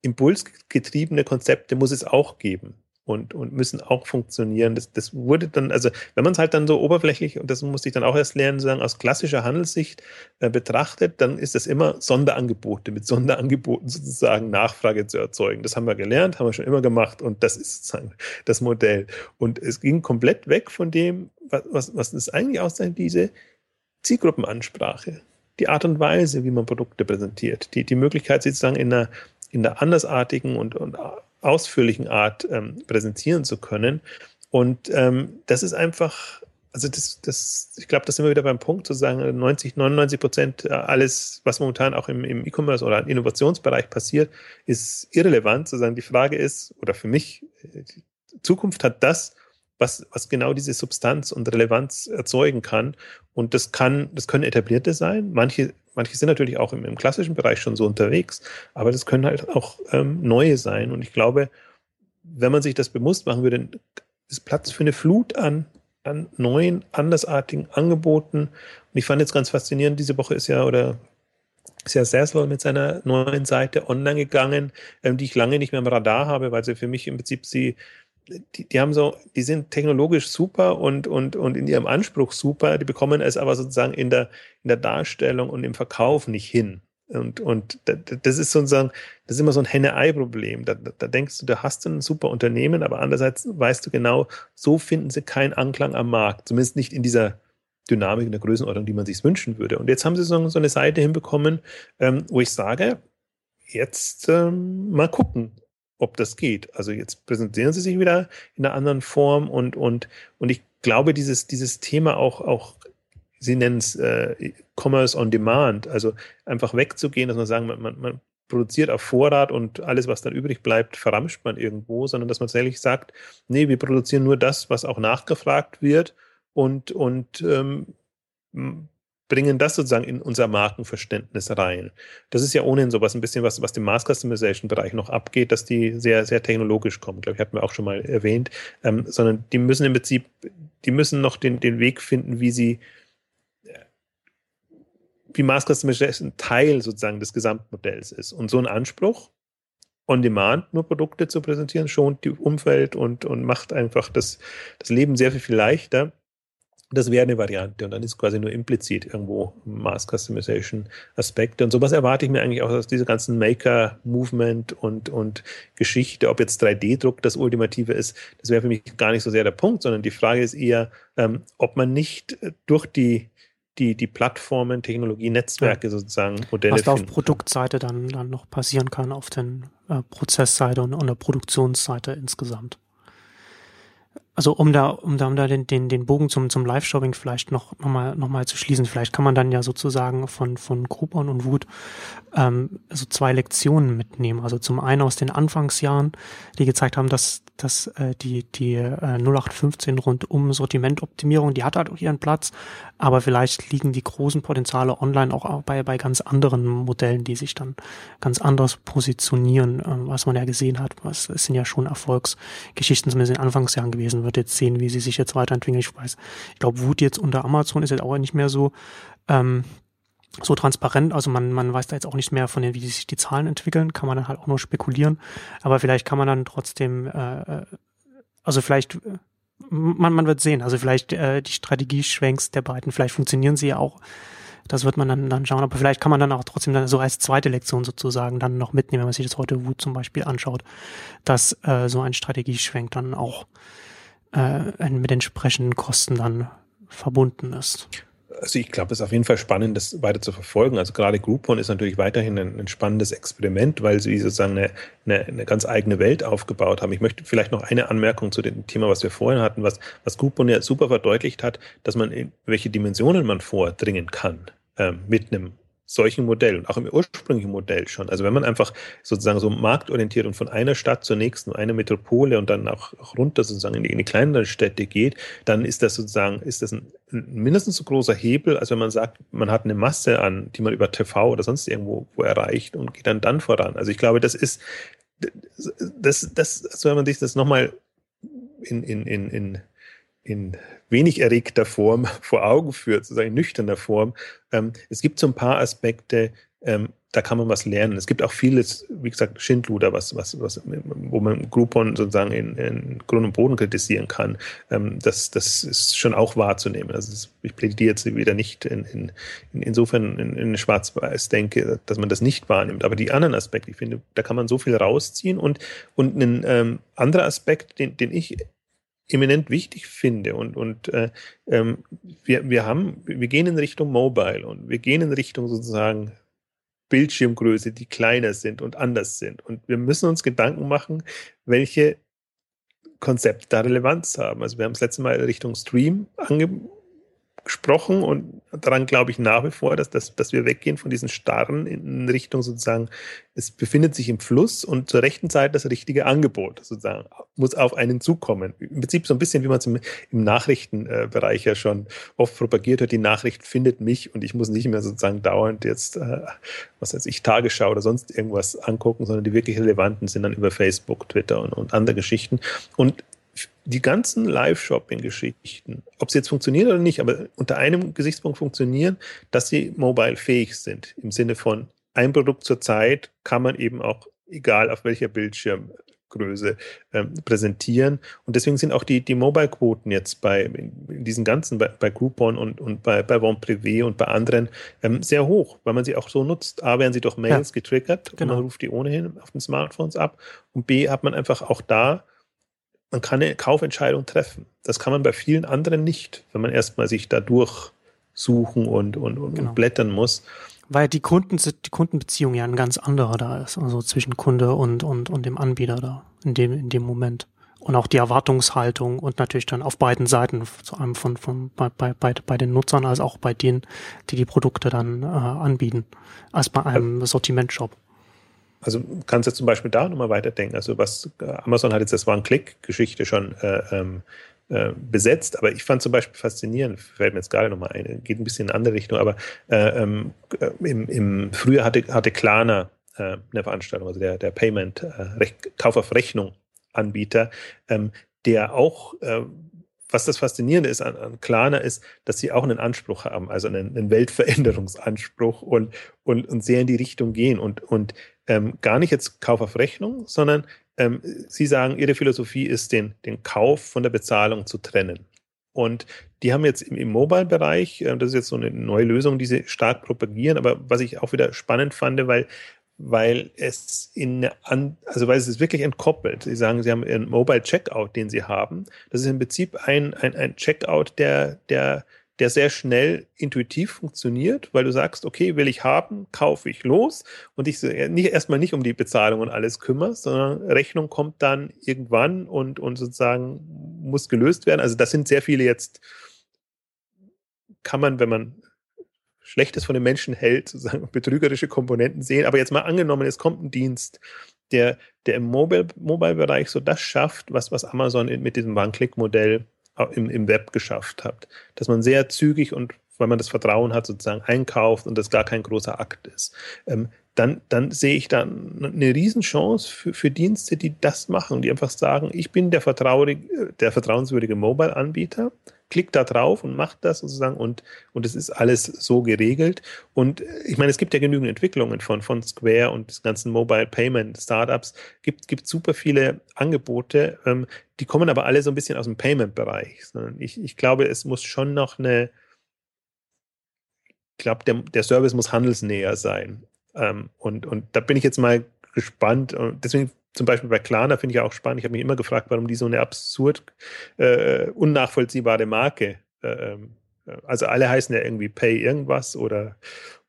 impulsgetriebene Konzepte muss es auch geben und, und müssen auch funktionieren. Das, das wurde dann, also wenn man es halt dann so oberflächlich, und das musste ich dann auch erst lernen, sagen, aus klassischer Handelssicht äh, betrachtet, dann ist das immer Sonderangebote, mit Sonderangeboten sozusagen Nachfrage zu erzeugen. Das haben wir gelernt, haben wir schon immer gemacht und das ist sozusagen das Modell. Und es ging komplett weg von dem, was, was, was ist eigentlich auszeichnet, diese Zielgruppenansprache. Die Art und Weise, wie man Produkte präsentiert, die, die Möglichkeit sozusagen in einer, in einer andersartigen und, und ausführlichen Art ähm, präsentieren zu können. Und ähm, das ist einfach, also das, das, ich glaube, das sind wir wieder beim Punkt zu sagen, 90, 99 Prozent äh, alles, was momentan auch im, im E-Commerce oder im Innovationsbereich passiert, ist irrelevant. Sozusagen die Frage ist, oder für mich, die Zukunft hat das, was, was genau diese Substanz und Relevanz erzeugen kann. Und das kann, das können etablierte sein. Manche manche sind natürlich auch im, im, klassischen Bereich schon so unterwegs, aber das können halt auch ähm, neue sein. Und ich glaube, wenn man sich das bewusst machen würde, ist Platz für eine Flut an, an neuen, andersartigen Angeboten. Und ich fand jetzt ganz faszinierend, diese Woche ist ja, oder ist ja Saswell mit seiner neuen Seite online gegangen, ähm, die ich lange nicht mehr im Radar habe, weil sie für mich im Prinzip sie die, die haben so, die sind technologisch super und, und, und in ihrem Anspruch super, die bekommen es aber sozusagen in der, in der Darstellung und im Verkauf nicht hin. Und, und das ist sozusagen, das ist immer so ein Henne-Ei-Problem. Da, da denkst du, da hast du ein super Unternehmen, aber andererseits weißt du genau, so finden sie keinen Anklang am Markt. Zumindest nicht in dieser Dynamik, in der Größenordnung, die man sich wünschen würde. Und jetzt haben sie so, so eine Seite hinbekommen, ähm, wo ich sage, jetzt ähm, mal gucken ob das geht. Also jetzt präsentieren sie sich wieder in einer anderen Form und, und, und ich glaube, dieses, dieses Thema auch, auch Sie nennen es äh, Commerce on Demand, also einfach wegzugehen, dass man sagen, man, man, man produziert auf Vorrat und alles, was dann übrig bleibt, verramscht man irgendwo, sondern dass man tatsächlich sagt, nee, wir produzieren nur das, was auch nachgefragt wird und, und ähm, bringen das sozusagen in unser Markenverständnis rein. Das ist ja ohnehin sowas ein bisschen was, was dem Mass Customization Bereich noch abgeht, dass die sehr, sehr technologisch kommen. Glaube ich, hatten wir auch schon mal erwähnt, ähm, sondern die müssen im Prinzip, die müssen noch den, den Weg finden, wie sie wie Mass Customization Teil sozusagen des Gesamtmodells ist. Und so ein Anspruch, on demand nur Produkte zu präsentieren, schont die Umwelt und, und macht einfach das, das Leben sehr viel, viel leichter. Das wäre eine Variante und dann ist quasi nur implizit irgendwo Mass Customization Aspekte. Und sowas erwarte ich mir eigentlich auch aus dieser ganzen Maker-Movement und, und Geschichte, ob jetzt 3D-Druck das Ultimative ist, das wäre für mich gar nicht so sehr der Punkt, sondern die Frage ist eher, ähm, ob man nicht durch die die, die Plattformen, Technologie, Netzwerke ja. sozusagen Modelle Was da auf Produktseite dann, dann noch passieren kann, auf den äh, Prozessseite und, und der Produktionsseite insgesamt also um da, um da, um da den, den, den Bogen zum, zum Live-Shopping vielleicht noch, noch, mal, noch mal zu schließen, vielleicht kann man dann ja sozusagen von, von Groupon und Wut ähm, so zwei Lektionen mitnehmen. Also zum einen aus den Anfangsjahren, die gezeigt haben, dass, dass äh, die, die äh, 0815 rund um Sortimentoptimierung, die hat halt auch ihren Platz, aber vielleicht liegen die großen Potenziale online auch bei, bei ganz anderen Modellen, die sich dann ganz anders positionieren, äh, was man ja gesehen hat. Was, es sind ja schon Erfolgsgeschichten zumindest in den Anfangsjahren gewesen wird jetzt sehen, wie sie sich jetzt weiterentwickeln. Ich weiß, ich glaube, Wut jetzt unter Amazon ist jetzt auch nicht mehr so, ähm, so transparent. Also man, man weiß da jetzt auch nicht mehr von den, wie sich die Zahlen entwickeln, kann man dann halt auch nur spekulieren. Aber vielleicht kann man dann trotzdem, äh, äh also vielleicht, äh, man, man wird sehen. Also vielleicht äh, die Strategieschwenks der beiden, vielleicht funktionieren sie ja auch das wird man dann, dann schauen. Aber vielleicht kann man dann auch trotzdem dann so als zweite Lektion sozusagen dann noch mitnehmen, wenn man sich das heute Wut zum Beispiel anschaut, dass äh, so ein Strategieschwenk dann auch äh, mit entsprechenden Kosten dann verbunden ist. Also ich glaube, es ist auf jeden Fall spannend, das weiter zu verfolgen. Also gerade Groupon ist natürlich weiterhin ein, ein spannendes Experiment, weil sie sozusagen eine, eine, eine, ganz eigene Welt aufgebaut haben. Ich möchte vielleicht noch eine Anmerkung zu dem Thema, was wir vorhin hatten, was, was Groupon ja super verdeutlicht hat, dass man in welche Dimensionen man vordringen kann ähm, mit einem solchen Modell und auch im ursprünglichen Modell schon. Also wenn man einfach sozusagen so marktorientiert und von einer Stadt zur nächsten, eine Metropole und dann auch, runter sozusagen in die, in die kleineren Städte geht, dann ist das sozusagen, ist das ein, mindestens so großer Hebel, als wenn man sagt, man hat eine Masse an, die man über TV oder sonst irgendwo wo erreicht und geht dann dann voran. Also ich glaube, das ist, das, das, also wenn man sich das nochmal in, in, in, in in wenig erregter Form vor Augen führt, sozusagen in nüchterner Form. Ähm, es gibt so ein paar Aspekte, ähm, da kann man was lernen. Es gibt auch vieles, wie gesagt, Schindluder, was, was, was, wo man Groupon sozusagen in, in Grund und Boden kritisieren kann. Ähm, das, das ist schon auch wahrzunehmen. Also das, ich plädiere jetzt wieder nicht in, in, insofern in, in Schwarz-Weiß denke, dass man das nicht wahrnimmt. Aber die anderen Aspekte, ich finde, da kann man so viel rausziehen. Und, und ein ähm, anderer Aspekt, den, den ich eminent wichtig finde. Und, und äh, ähm, wir, wir haben, wir gehen in Richtung Mobile und wir gehen in Richtung sozusagen Bildschirmgröße, die kleiner sind und anders sind. Und wir müssen uns Gedanken machen, welche Konzepte da Relevanz haben. Also wir haben das letzte Mal Richtung Stream ange gesprochen und daran glaube ich nach wie vor, dass, dass, dass wir weggehen von diesen Starren in Richtung sozusagen, es befindet sich im Fluss und zur rechten Zeit das richtige Angebot sozusagen muss auf einen zukommen. Im Prinzip so ein bisschen, wie man es im, im Nachrichtenbereich ja schon oft propagiert hat, die Nachricht findet mich und ich muss nicht mehr sozusagen dauernd jetzt, äh, was weiß ich, Tagesschau oder sonst irgendwas angucken, sondern die wirklich relevanten sind dann über Facebook, Twitter und, und andere Geschichten. Und die ganzen Live-Shopping-Geschichten, ob sie jetzt funktionieren oder nicht, aber unter einem Gesichtspunkt funktionieren, dass sie mobile fähig sind. Im Sinne von ein Produkt zur Zeit kann man eben auch, egal auf welcher Bildschirmgröße, ähm, präsentieren. Und deswegen sind auch die, die Mobile-Quoten jetzt bei in diesen ganzen, bei, bei Groupon und, und bei, bei Bon Privé und bei anderen ähm, sehr hoch, weil man sie auch so nutzt. A, werden sie durch Mails ja, getriggert genau. und man ruft die ohnehin auf den Smartphones ab. Und B, hat man einfach auch da man kann eine Kaufentscheidung treffen. Das kann man bei vielen anderen nicht, wenn man erstmal sich da durchsuchen und, und, und genau. blättern muss. Weil die Kunden die Kundenbeziehung ja ein ganz anderer da ist, also zwischen Kunde und, und, und dem Anbieter da in dem, in dem Moment. Und auch die Erwartungshaltung und natürlich dann auf beiden Seiten, zu einem von, von bei, bei, bei, bei den Nutzern als auch bei denen, die die Produkte dann äh, anbieten, als bei einem Sortimentshop. Also kannst du zum Beispiel da nochmal weiterdenken. Also was äh, Amazon hat jetzt das One-Click-Geschichte schon äh, ähm, äh, besetzt, aber ich fand zum Beispiel faszinierend, fällt mir jetzt gerade nochmal ein, geht ein bisschen in eine andere Richtung, aber äh, ähm, äh, im, im Frühjahr hatte, hatte Klarna äh, eine Veranstaltung, also der, der Payment, Kauf auf Rechnung Anbieter, ähm, der auch was das Faszinierende ist an, an Klarna ist, dass sie auch einen Anspruch haben, also einen, einen Weltveränderungsanspruch und, und, und sehr in die Richtung gehen und, und ähm, gar nicht jetzt Kauf auf Rechnung, sondern ähm, sie sagen, ihre Philosophie ist, den, den Kauf von der Bezahlung zu trennen. Und die haben jetzt im, im Mobile-Bereich, äh, das ist jetzt so eine neue Lösung, die sie stark propagieren, aber was ich auch wieder spannend fand, weil weil es in an, also weil es ist wirklich entkoppelt. Sie sagen, Sie haben einen Mobile Checkout, den Sie haben. Das ist im Prinzip ein, ein, ein Checkout, der, der, der sehr schnell intuitiv funktioniert, weil du sagst, okay, will ich haben, kaufe ich los und ich nicht erstmal nicht um die Bezahlung und alles kümmerst, sondern Rechnung kommt dann irgendwann und, und sozusagen muss gelöst werden. Also das sind sehr viele jetzt, kann man, wenn man Schlechtes von den Menschen hält, sozusagen betrügerische Komponenten sehen. Aber jetzt mal angenommen, es kommt ein Dienst, der, der im Mobile-Bereich so das schafft, was, was Amazon mit diesem One-Click-Modell im, im Web geschafft hat. Dass man sehr zügig und weil man das Vertrauen hat, sozusagen einkauft und das gar kein großer Akt ist. Ähm, dann, dann sehe ich da eine Riesenchance für, für Dienste, die das machen, die einfach sagen, ich bin der, der vertrauenswürdige Mobile-Anbieter klickt da drauf und macht das sozusagen und, und es ist alles so geregelt. Und ich meine, es gibt ja genügend Entwicklungen von, von Square und des ganzen Mobile Payment Startups. Gibt, gibt super viele Angebote, ähm, die kommen aber alle so ein bisschen aus dem Payment-Bereich. Ich, ich glaube, es muss schon noch eine, ich glaube, der, der Service muss handelsnäher sein. Ähm, und, und da bin ich jetzt mal gespannt. Und deswegen zum Beispiel bei Klarna finde ich auch spannend. Ich habe mich immer gefragt, warum die so eine absurd äh, unnachvollziehbare Marke, äh, ähm, also alle heißen ja irgendwie Pay irgendwas oder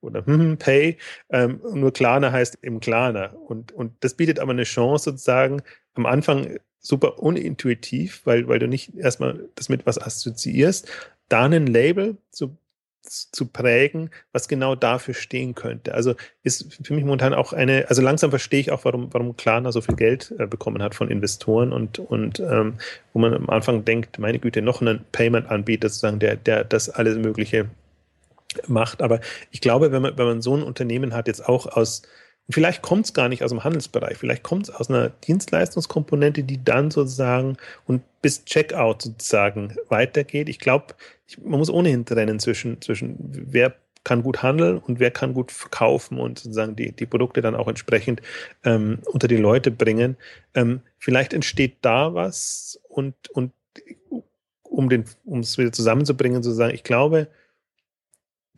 oder hm, Pay, ähm, nur Klarna heißt eben Klarna und und das bietet aber eine Chance sozusagen am Anfang super unintuitiv, weil weil du nicht erstmal das mit was assoziierst, da ein Label zu zu prägen, was genau dafür stehen könnte. Also ist für mich momentan auch eine, also langsam verstehe ich auch, warum, warum Klarna so viel Geld äh, bekommen hat von Investoren und, und ähm, wo man am Anfang denkt, meine Güte, noch einen Payment-Anbieter sozusagen, der, der das alles Mögliche macht. Aber ich glaube, wenn man, wenn man so ein Unternehmen hat, jetzt auch aus vielleicht kommt es gar nicht aus dem Handelsbereich, vielleicht kommt es aus einer Dienstleistungskomponente, die dann sozusagen und bis Checkout sozusagen weitergeht. Ich glaube, man muss ohnehin trennen zwischen, zwischen wer kann gut handeln und wer kann gut verkaufen und sozusagen die, die Produkte dann auch entsprechend ähm, unter die Leute bringen. Ähm, vielleicht entsteht da was und, und um den, um es wieder zusammenzubringen, sozusagen, ich glaube,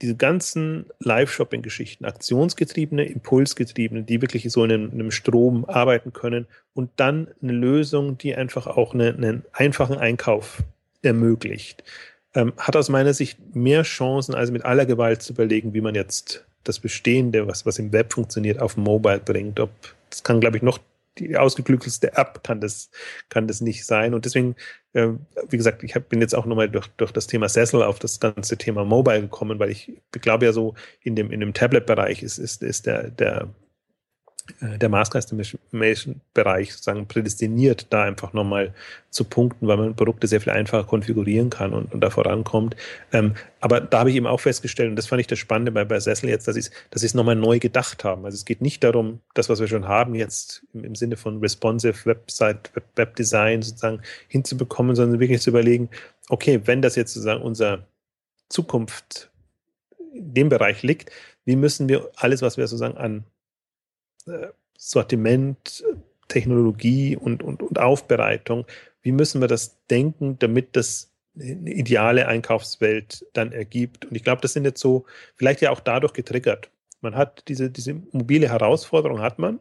diese ganzen Live-Shopping-Geschichten, aktionsgetriebene, impulsgetriebene, die wirklich so in einem, in einem, Strom arbeiten können und dann eine Lösung, die einfach auch eine, einen einfachen Einkauf ermöglicht, ähm, hat aus meiner Sicht mehr Chancen, als mit aller Gewalt zu überlegen, wie man jetzt das Bestehende, was, was im Web funktioniert, auf Mobile bringt. Ob, das kann, glaube ich, noch die ausgeklügelste App kann das, kann das nicht sein. Und deswegen, äh, wie gesagt, ich hab, bin jetzt auch nochmal durch, durch das Thema Sessel auf das ganze Thema Mobile gekommen, weil ich glaube ja so, in dem, in dem Tablet-Bereich ist, ist, ist der, der der Mass Customization Bereich sozusagen prädestiniert, da einfach nochmal zu punkten, weil man Produkte sehr viel einfacher konfigurieren kann und, und da vorankommt. Ähm, aber da habe ich eben auch festgestellt, und das fand ich das Spannende bei, bei Sessel jetzt, dass sie dass es nochmal neu gedacht haben. Also es geht nicht darum, das, was wir schon haben, jetzt im, im Sinne von responsive Website, Web, Webdesign sozusagen hinzubekommen, sondern wirklich zu überlegen, okay, wenn das jetzt sozusagen unser Zukunft in dem Bereich liegt, wie müssen wir alles, was wir sozusagen an Sortiment, Technologie und, und, und Aufbereitung, wie müssen wir das denken, damit das eine ideale Einkaufswelt dann ergibt. Und ich glaube, das sind jetzt so, vielleicht ja auch dadurch getriggert. Man hat diese, diese mobile Herausforderung hat man.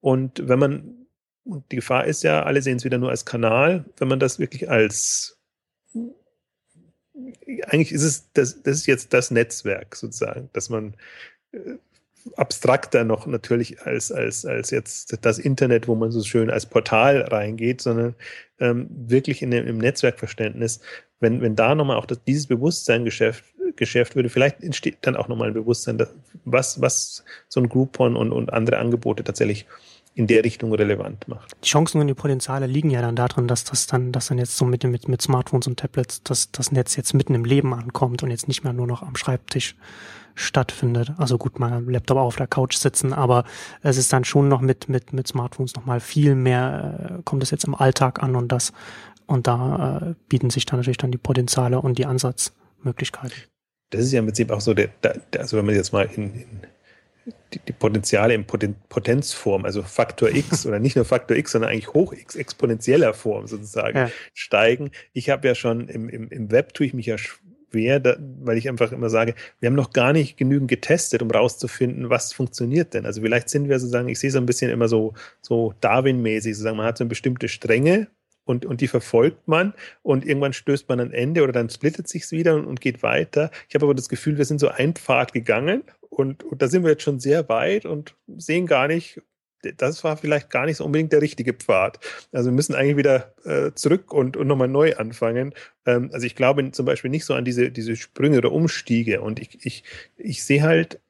Und wenn man, und die Gefahr ist ja, alle sehen es wieder nur als Kanal, wenn man das wirklich als, eigentlich ist es, das, das ist jetzt das Netzwerk sozusagen, dass man äh, abstrakter noch natürlich als, als, als jetzt das Internet, wo man so schön als Portal reingeht, sondern ähm, wirklich in dem, im Netzwerkverständnis, wenn, wenn da nochmal auch das, dieses Bewusstsein geschäft, geschäft würde, vielleicht entsteht dann auch nochmal ein Bewusstsein, was, was so ein Groupon und, und andere Angebote tatsächlich in der Richtung relevant macht. Die Chancen und die Potenziale liegen ja dann darin, dass das dann, dass dann jetzt so mit, mit, mit Smartphones und Tablets dass das Netz jetzt mitten im Leben ankommt und jetzt nicht mehr nur noch am Schreibtisch stattfindet. Also gut, mal Laptop auf der Couch sitzen, aber es ist dann schon noch mit, mit, mit Smartphones noch mal viel mehr, äh, kommt es jetzt im Alltag an und das, und da äh, bieten sich dann natürlich dann die Potenziale und die Ansatzmöglichkeiten. Das ist ja im Prinzip auch so, der, der, also wenn man jetzt mal in, in die, die, Potenziale in Poten Potenzform, also Faktor X oder nicht nur Faktor X, sondern eigentlich hoch X, exponentieller Form sozusagen ja. steigen. Ich habe ja schon im, im, im Web tue ich mich ja schwer, da, weil ich einfach immer sage, wir haben noch gar nicht genügend getestet, um rauszufinden, was funktioniert denn. Also vielleicht sind wir sozusagen, ich sehe so ein bisschen immer so, so Darwin-mäßig, sozusagen, man hat so eine bestimmte Strenge und, und die verfolgt man und irgendwann stößt man ein Ende oder dann splittet sich's wieder und, und geht weiter. Ich habe aber das Gefühl, wir sind so ein Pfad gegangen und, und da sind wir jetzt schon sehr weit und sehen gar nicht, das war vielleicht gar nicht so unbedingt der richtige Pfad. Also wir müssen eigentlich wieder äh, zurück und, und nochmal neu anfangen. Ähm, also ich glaube zum Beispiel nicht so an diese, diese Sprünge oder Umstiege. Und ich, ich, ich sehe halt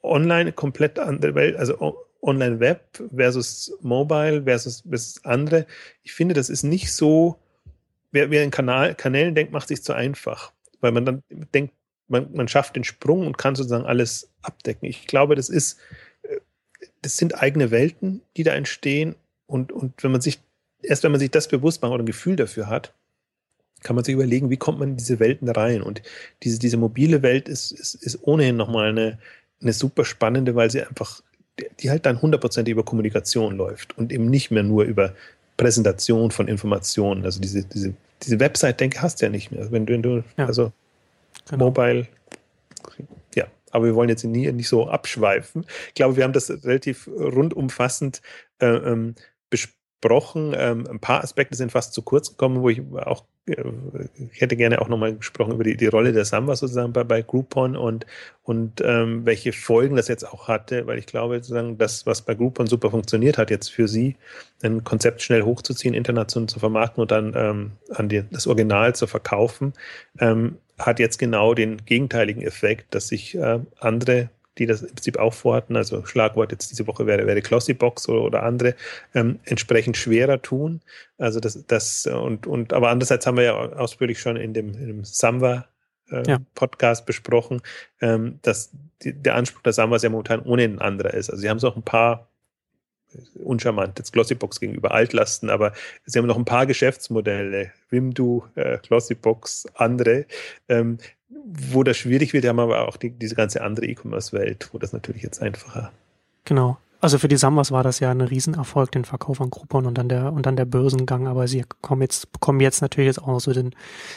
online komplett andere Welt, also Online-Web versus Mobile versus, versus andere. Ich finde, das ist nicht so, wer, wer in Kanal, Kanälen denkt, macht sich zu einfach. Weil man dann denkt, man, man schafft den Sprung und kann sozusagen alles abdecken. Ich glaube, das ist das sind eigene Welten, die da entstehen. Und, und wenn man sich, erst wenn man sich das bewusst macht oder ein Gefühl dafür hat, kann man sich überlegen, wie kommt man in diese Welten rein. Und diese, diese mobile Welt ist, ist, ist ohnehin nochmal eine, eine super spannende, weil sie einfach, die halt dann hundertprozentig über Kommunikation läuft und eben nicht mehr nur über Präsentation von Informationen. Also diese, diese, diese Website-Denke hast du ja nicht mehr. Wenn du, wenn du ja. also genau. Mobile, ja, aber wir wollen jetzt nie, nicht so abschweifen. Ich glaube, wir haben das relativ rundumfassend äh, ähm, besprochen. Ähm, ein paar Aspekte sind fast zu kurz gekommen, wo ich auch, äh, ich hätte gerne auch nochmal gesprochen über die, die Rolle der Samba sozusagen bei, bei Groupon und, und ähm, welche Folgen das jetzt auch hatte, weil ich glaube, sozusagen, das, was bei Groupon super funktioniert hat, jetzt für Sie, ein Konzept schnell hochzuziehen, international zu vermarkten und dann ähm, an die, das Original zu verkaufen, ähm, hat jetzt genau den gegenteiligen Effekt, dass sich äh, andere die das im Prinzip auch vorhatten, also Schlagwort jetzt diese Woche wäre, wäre Glossybox oder, oder andere, ähm, entsprechend schwerer tun. Also das, das und, und aber andererseits haben wir ja ausführlich schon in dem, in dem Samba äh, ja. Podcast besprochen, ähm, dass die, der Anspruch der Samba ja momentan ohne ein anderer ist. Also sie haben so auch ein paar uncharmant, jetzt Glossybox gegenüber Altlasten, aber sie haben noch ein paar Geschäftsmodelle, Wimdu, äh, Glossybox, andere, ähm, wo das schwierig wird, haben aber auch die, diese ganze andere E-Commerce-Welt, wo das natürlich jetzt einfacher. Genau. Also für die Sambas war das ja ein Riesenerfolg, den Verkauf an Groupon und dann der und dann der Börsengang, aber sie kommen jetzt bekommen jetzt natürlich jetzt auch so den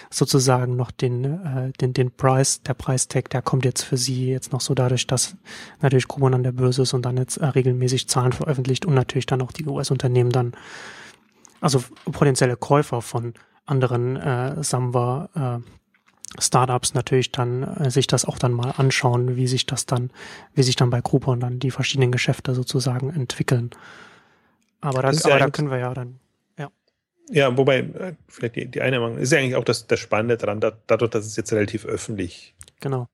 sozusagen noch den äh, den den Preis, der Preistag, der kommt jetzt für sie jetzt noch so dadurch, dass natürlich Groupon an der Börse ist und dann jetzt äh, regelmäßig Zahlen veröffentlicht und natürlich dann auch die US-Unternehmen dann also potenzielle Käufer von anderen äh, Samba äh, Startups natürlich dann äh, sich das auch dann mal anschauen, wie sich das dann, wie sich dann bei Groupon dann die verschiedenen Geschäfte sozusagen entwickeln. Aber, da, aber da können wir ja dann, ja. Ja, wobei, äh, vielleicht die, die eine Meinung, ist ja eigentlich auch das, das Spannende daran, da, dadurch, dass es jetzt relativ öffentlich genau.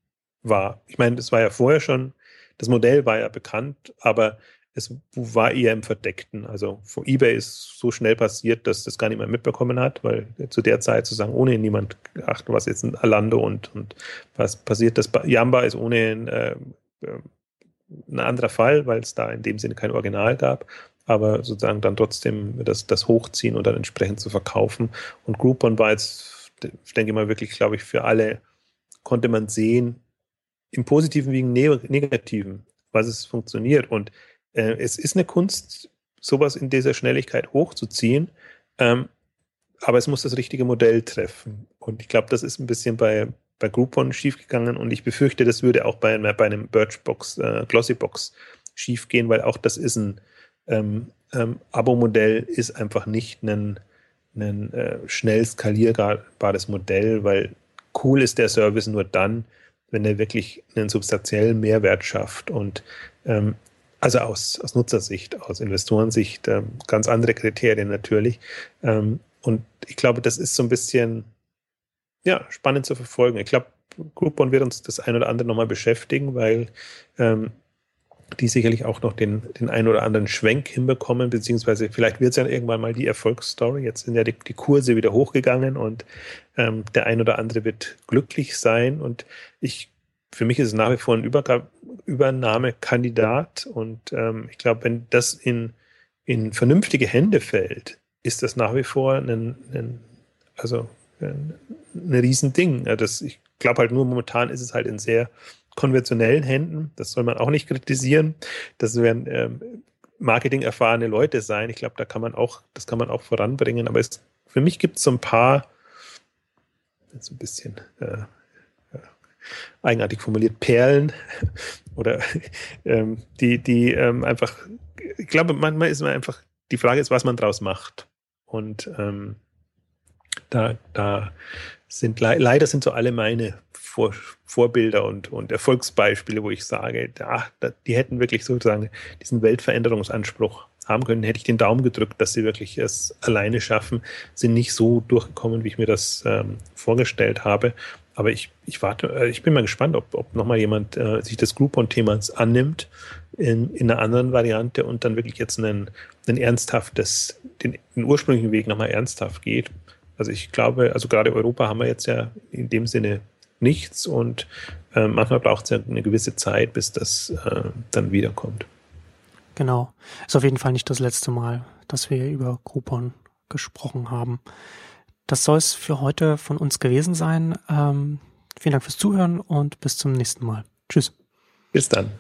war. Ich meine, es war ja vorher schon, das Modell war ja bekannt, aber es war eher im Verdeckten. Also von eBay ist so schnell passiert, dass das gar niemand mitbekommen hat, weil zu der Zeit sozusagen ohnehin niemand achten, was jetzt ein Alando und, und was passiert. Das Jamba ist ohnehin äh, äh, ein anderer Fall, weil es da in dem Sinne kein Original gab. Aber sozusagen dann trotzdem das, das Hochziehen und dann entsprechend zu verkaufen. Und Groupon war jetzt, ich denke mal wirklich, glaube ich, für alle konnte man sehen, im Positiven wie im Negativen, was es funktioniert. Und äh, es ist eine Kunst, sowas in dieser Schnelligkeit hochzuziehen, ähm, aber es muss das richtige Modell treffen. Und ich glaube, das ist ein bisschen bei, bei Groupon schiefgegangen und ich befürchte, das würde auch bei, bei einem Birchbox, äh, Glossybox schiefgehen, weil auch das ist ein ähm, ähm, Abo-Modell, ist einfach nicht ein, ein äh, schnell skalierbares Modell, weil cool ist der Service nur dann, wenn er wirklich einen substanziellen Mehrwert schafft. Und ähm, also aus, aus Nutzersicht, aus Investorensicht, ähm, ganz andere Kriterien natürlich. Ähm, und ich glaube, das ist so ein bisschen ja, spannend zu verfolgen. Ich glaube, Groupon wird uns das ein oder andere nochmal beschäftigen, weil ähm, die sicherlich auch noch den, den einen oder anderen Schwenk hinbekommen, beziehungsweise vielleicht wird es ja irgendwann mal die Erfolgsstory. Jetzt sind ja die, die Kurse wieder hochgegangen und ähm, der ein oder andere wird glücklich sein. Und ich für mich ist es nach wie vor ein Übergab Übernahmekandidat und ähm, ich glaube, wenn das in, in vernünftige Hände fällt, ist das nach wie vor ein, ein also ein, ein Riesending. Das, ich glaube halt nur momentan ist es halt in sehr konventionellen Händen. Das soll man auch nicht kritisieren. Das werden ähm, Marketing erfahrene Leute sein. Ich glaube, da kann man auch, das kann man auch voranbringen. Aber es, für mich gibt es so ein paar, so ein bisschen äh, eigenartig formuliert, Perlen oder ähm, die, die ähm, einfach, ich glaube, manchmal ist man einfach, die Frage ist, was man draus macht. Und ähm, da, da sind le leider sind so alle meine Vor Vorbilder und, und Erfolgsbeispiele, wo ich sage, da, die hätten wirklich sozusagen diesen Weltveränderungsanspruch haben können, hätte ich den Daumen gedrückt, dass sie wirklich es alleine schaffen, sind nicht so durchgekommen, wie ich mir das ähm, vorgestellt habe. Aber ich, ich warte, äh, ich bin mal gespannt, ob, ob nochmal jemand äh, sich des Groupon-Themas annimmt in, in einer anderen Variante und dann wirklich jetzt einen, einen ernsthaftes, den, den ursprünglichen Weg nochmal ernsthaft geht. Also ich glaube, also gerade Europa haben wir jetzt ja in dem Sinne nichts und äh, manchmal braucht es ja eine gewisse Zeit, bis das äh, dann wiederkommt. Genau. Ist auf jeden Fall nicht das letzte Mal, dass wir über Groupon gesprochen haben. Das soll es für heute von uns gewesen sein. Ähm, vielen Dank fürs Zuhören und bis zum nächsten Mal. Tschüss. Bis dann.